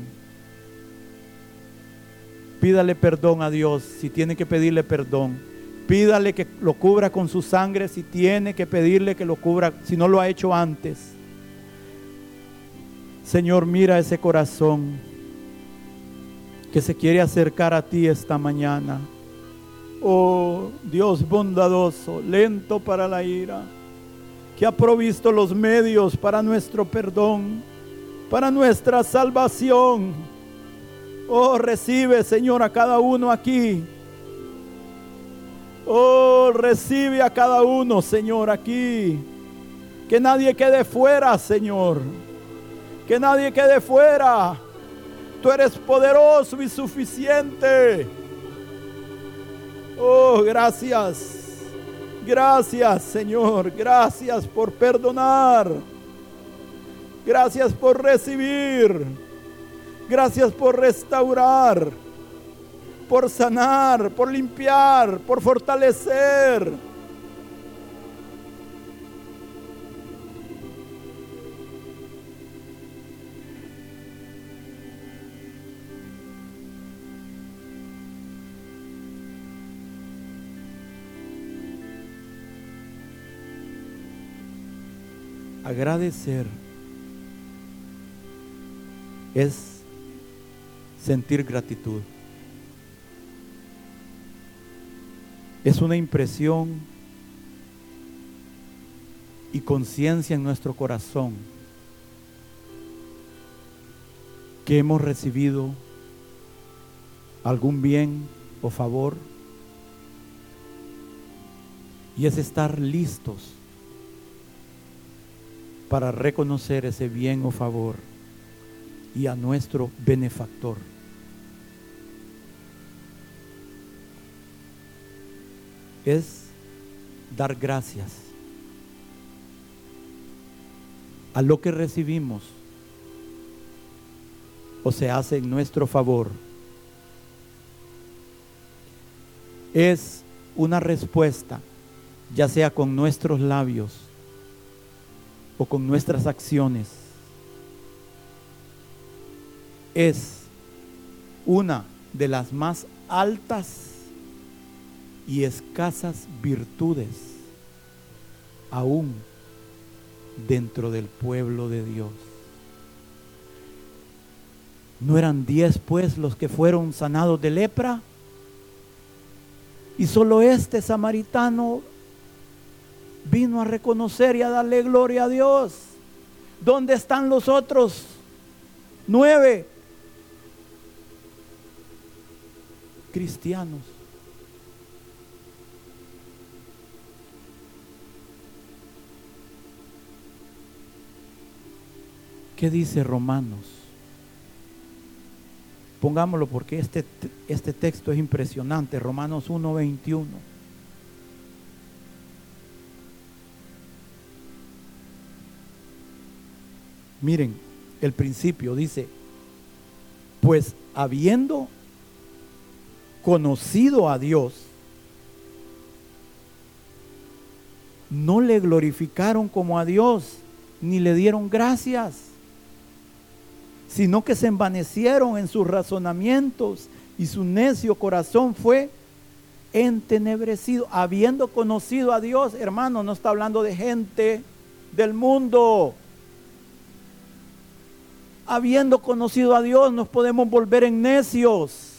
Pídale perdón a Dios si tiene que pedirle perdón. Pídale que lo cubra con su sangre si tiene que pedirle que lo cubra, si no lo ha hecho antes. Señor, mira ese corazón que se quiere acercar a ti esta mañana. Oh Dios bondadoso, lento para la ira, que ha provisto los medios para nuestro perdón. para nuestra salvación. Oh, recibe, Señor, a cada uno aquí. Oh, recibe a cada uno, Señor, aquí. Que nadie quede fuera, Señor. Que nadie quede fuera. Tú eres poderoso y suficiente. Oh, gracias. Gracias, Señor. Gracias por perdonar. Gracias por recibir. Gracias por restaurar. Por sanar, por limpiar, por fortalecer. Agradecer es sentir gratitud. Es una impresión y conciencia en nuestro corazón que hemos recibido algún bien o favor y es estar listos para reconocer ese bien o favor y a nuestro benefactor. Es dar gracias a lo que recibimos o se hace en nuestro favor. Es una respuesta, ya sea con nuestros labios o con nuestras acciones es una de las más altas y escasas virtudes aún dentro del pueblo de Dios. ¿No eran diez pues los que fueron sanados de lepra? Y solo este samaritano vino a reconocer y a darle gloria a Dios. ¿Dónde están los otros nueve? cristianos. ¿Qué dice Romanos? Pongámoslo porque este, este texto es impresionante. Romanos 1.21. Miren, el principio dice, pues habiendo conocido a Dios, no le glorificaron como a Dios, ni le dieron gracias, sino que se envanecieron en sus razonamientos y su necio corazón fue entenebrecido, habiendo conocido a Dios, hermano, no está hablando de gente del mundo. Habiendo conocido a Dios, nos podemos volver en necios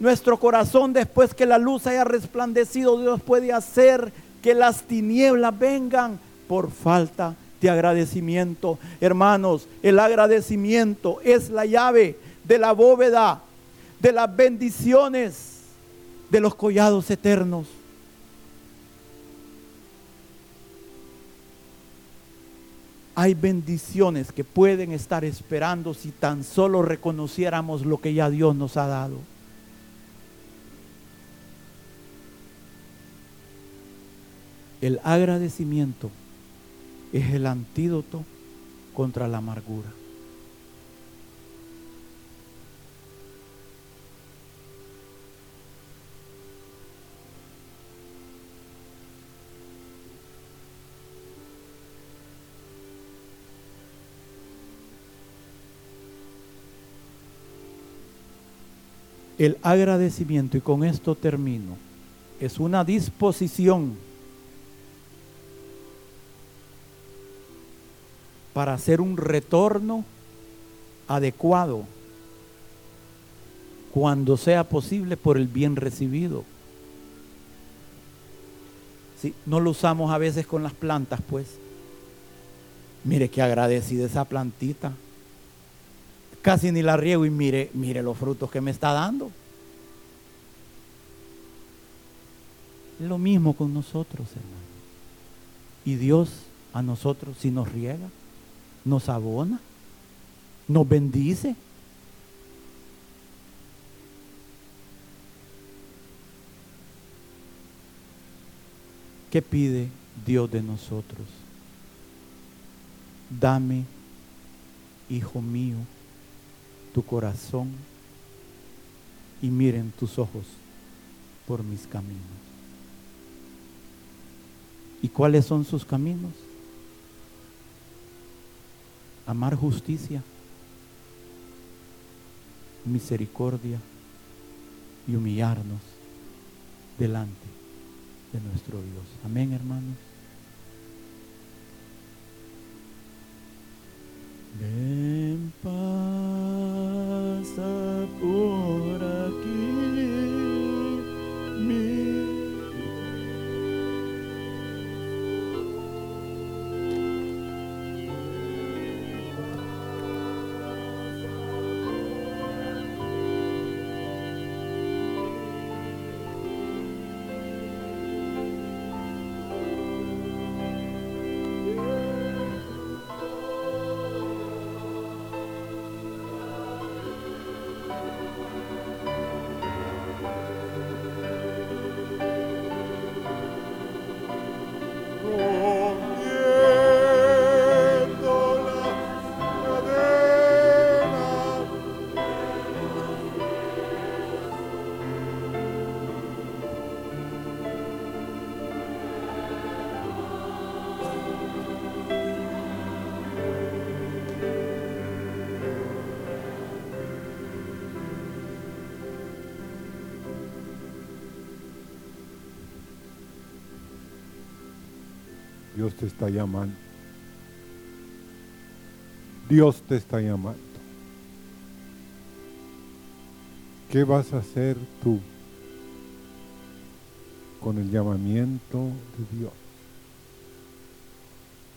nuestro corazón después que la luz haya resplandecido, Dios puede hacer que las tinieblas vengan por falta de agradecimiento. Hermanos, el agradecimiento es la llave de la bóveda, de las bendiciones, de los collados eternos. Hay bendiciones que pueden estar esperando si tan solo reconociéramos lo que ya Dios nos ha dado. El agradecimiento es el antídoto contra la amargura. El agradecimiento, y con esto termino, es una disposición para hacer un retorno adecuado cuando sea posible por el bien recibido. ¿Sí? No lo usamos a veces con las plantas, pues. Mire qué agradecida esa plantita. casi ni la riego y mire, mire los frutos que me está dando. Es lo mismo con nosotros, hermano. Y Dios a nosotros, si nos riega, nos abona, nos bendice. ¿Qué pide Dios de nosotros? Dame, hijo mío, tu corazón y miren tus ojos por mis caminos. ¿Y cuáles son sus caminos? Amar justicia, misericordia y humillarnos delante de nuestro Dios. Amén, hermanos. Ven, pasa Dios te está llamando. Dios te está llamando. ¿Qué vas a hacer tú con el llamamiento de Dios?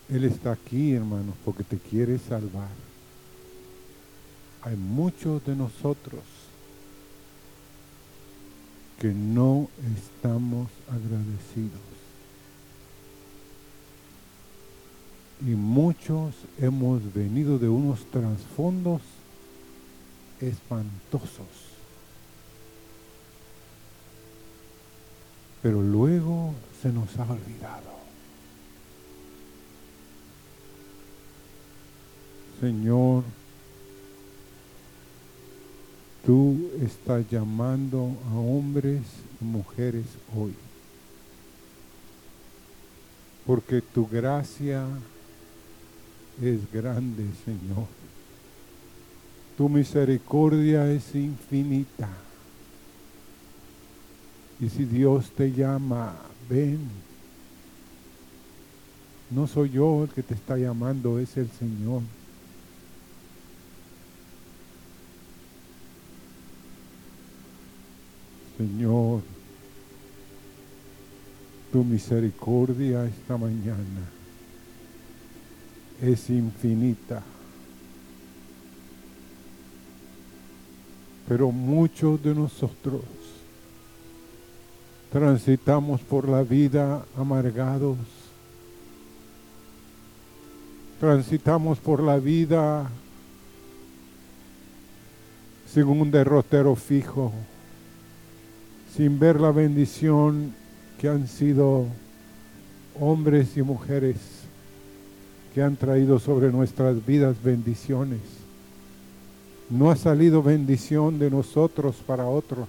Él está aquí, hermanos, porque te quiere salvar. Hay muchos de nosotros que no estamos agradecidos. Y muchos hemos venido de unos trasfondos espantosos. Pero luego se nos ha olvidado. Señor, tú estás llamando a hombres y mujeres hoy. Porque tu gracia es grande, Señor. Tu misericordia es infinita. Y si Dios te llama, ven. No soy yo el que te está llamando, es el Señor. Señor, tu misericordia esta mañana es infinita. Pero muchos de nosotros transitamos por la vida amargados. Transitamos por la vida sin un derrotero fijo, sin ver la bendición que han sido hombres y mujeres que han traído sobre nuestras vidas bendiciones. No ha salido bendición de nosotros para otros.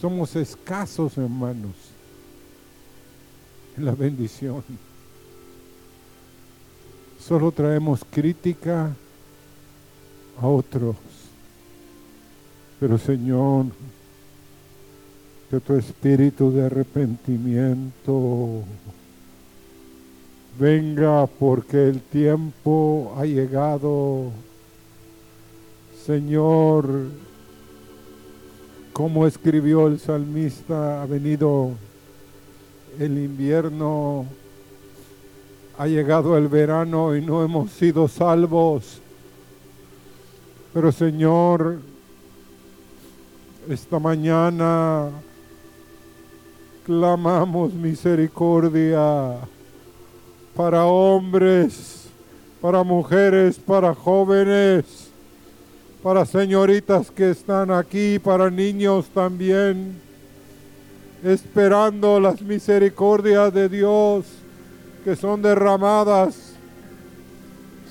Somos escasos, hermanos, en la bendición. Solo traemos crítica a otros. Pero Señor, que tu espíritu de arrepentimiento Venga porque el tiempo ha llegado. Señor, como escribió el salmista, ha venido el invierno, ha llegado el verano y no hemos sido salvos. Pero Señor, esta mañana clamamos misericordia para hombres, para mujeres, para jóvenes, para señoritas que están aquí, para niños también, esperando las misericordias de Dios que son derramadas.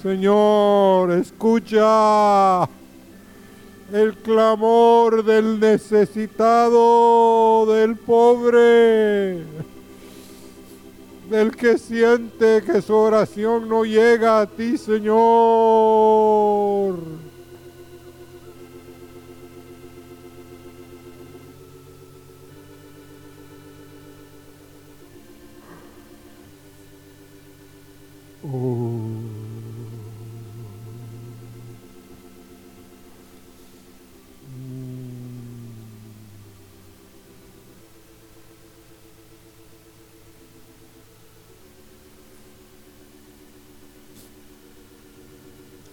Señor, escucha el clamor del necesitado, del pobre, del que siente que su oración no llega a ti, Señor.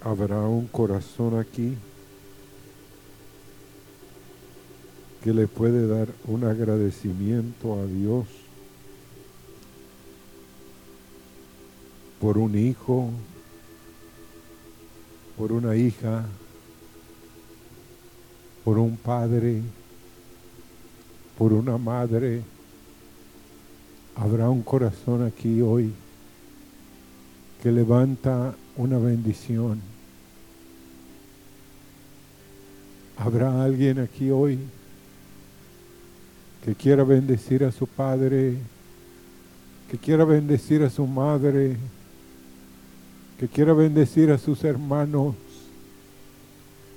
¿Habrá un corazón aquí que le puede dar un agradecimiento a Dios por un hijo, por una hija, por un padre, por una madre? ¿Habrá un corazón aquí hoy que levanta una bendición? ¿Habrá alguien aquí hoy que quiera bendecir a su padre, que quiera bendecir a su madre, que quiera bendecir a sus hermanos?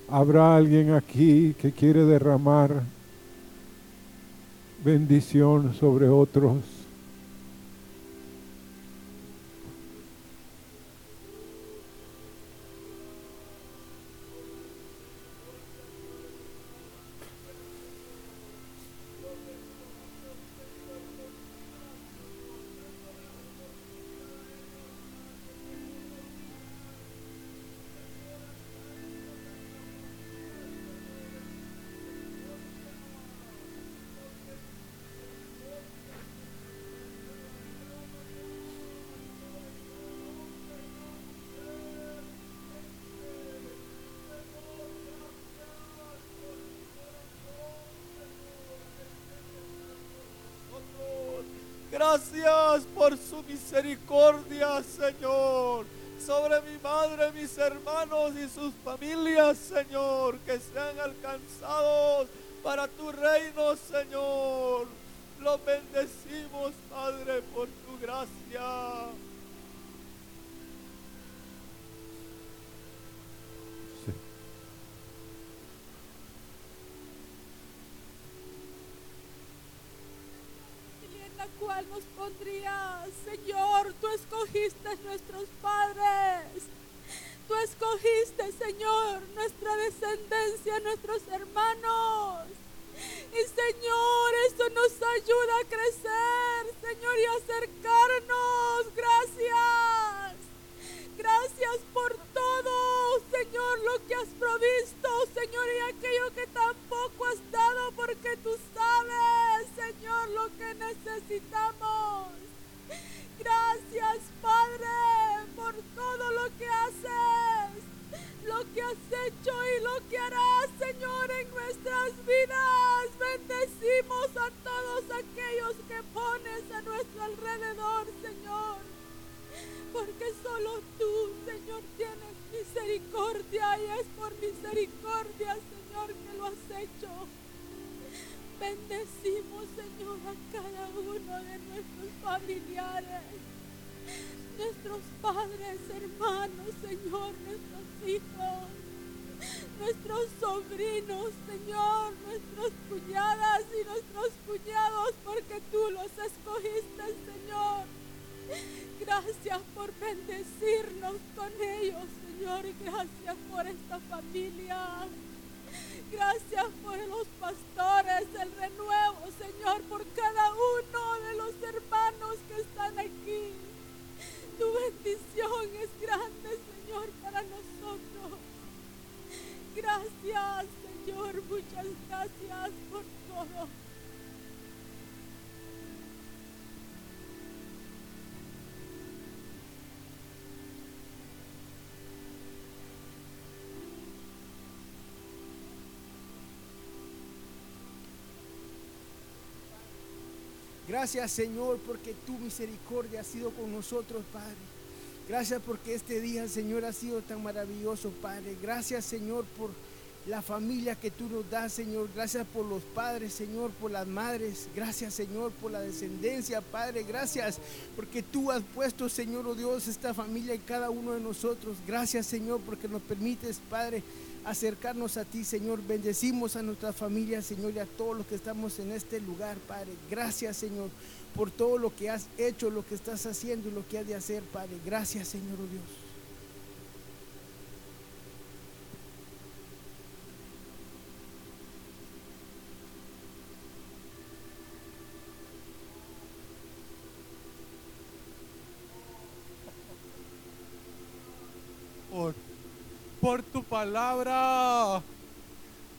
¿Habrá alguien aquí que quiere derramar bendición sobre otros? Gracias por su misericordia, Señor, sobre mi madre, mis hermanos y sus familias, Señor, que sean alcanzados para tu reino, Señor. Los bendecimos, Padre, por tu gracia. Gracias Señor porque tu misericordia ha sido con nosotros, Padre. Gracias porque este día, Señor, ha sido tan maravilloso, Padre. Gracias, Señor, por la familia que tú nos das, Señor. Gracias por los padres, Señor, por las madres. Gracias, Señor, por la descendencia, Padre. Gracias porque tú has puesto, Señor, oh Dios, esta familia en cada uno de nosotros. Gracias, Señor, porque nos permites, Padre, acercarnos a ti, Señor. Bendecimos a nuestra familia, Señor, y a todos los que estamos en este lugar, Padre. Gracias, Señor, por todo lo que has hecho, lo que estás haciendo y lo que has de hacer, Padre. Gracias, Señor, oh Dios. por, por tu palabra,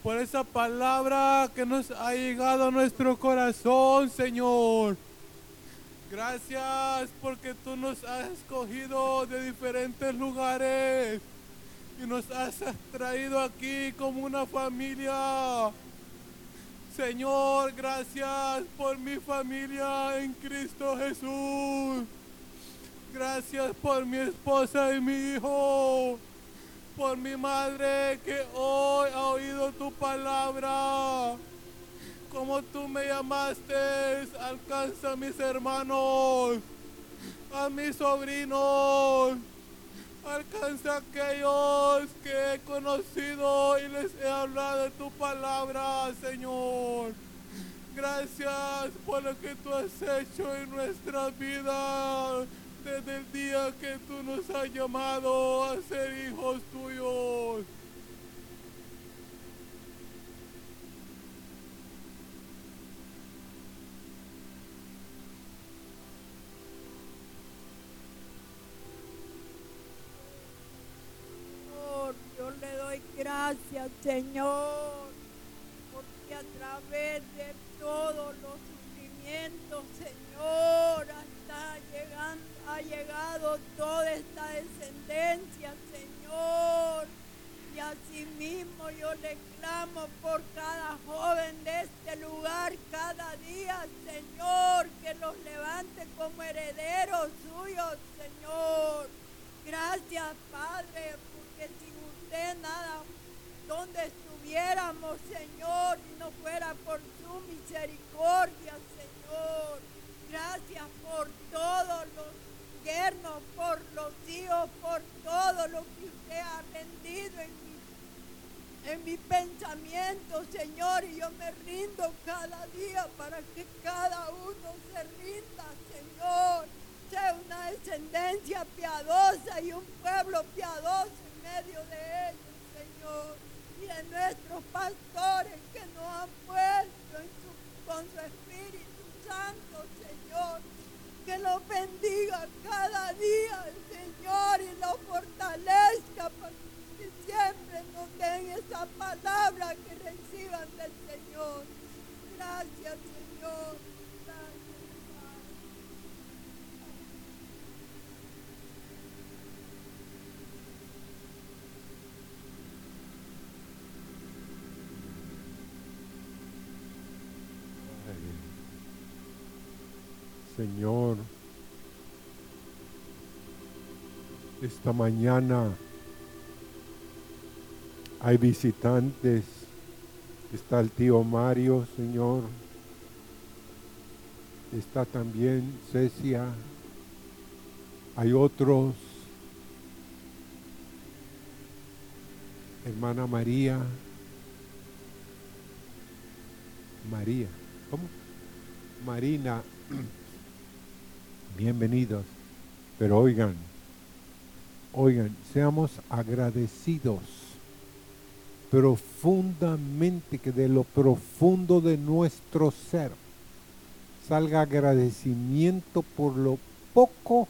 por esa palabra que nos ha llegado a nuestro corazón, Señor. Gracias porque tú nos has escogido de diferentes lugares y nos has traído aquí como una familia. Señor, gracias por mi familia en Cristo Jesús. Gracias por mi esposa y mi hijo. Por mi madre que hoy ha oído tu palabra. Como tú me llamaste, alcanza a mis hermanos, a mis sobrinos. Alcanza a aquellos que he conocido y les he hablado de tu palabra, Señor. Gracias por lo que tú has hecho en nuestras vidas desde el día que tú nos has llamado a ser hijos tuyos. Yo le doy gracias, Señor, porque a través de todos los sufrimientos, Señor, ha llegado toda esta descendencia, Señor. Y asimismo yo le clamo por cada joven de este lugar cada día, Señor, que los levante como herederos suyos, Señor. Gracias, Padre, porque sin usted nada, donde estuviéramos, Señor, y no fuera por su misericordia, Señor. Gracias por todos los yernos, por los hijos, por todo lo que usted ha rendido en mi, en mi pensamiento, Señor. Y yo me rindo cada día para que cada uno se rinda, Señor. Sea una descendencia piadosa y un pueblo piadoso en medio de ellos, Señor. Y de nuestros pastores que nos han puesto con su Espíritu Santo, Señor. Que los bendiga cada día, Señor, y los fortalezca para que siempre nos den esa palabra que reciban del Señor. Gracias, Señor. Gracias, Padre. Señor, esta mañana hay visitantes. Está el tío Mario, Señor. Está también Cecia. Hay otros. Hermana María. María. ¿Cómo? Marina. Bienvenidos. Pero oigan, oigan, seamos agradecidos profundamente, que de lo profundo de nuestro ser salga agradecimiento por lo poco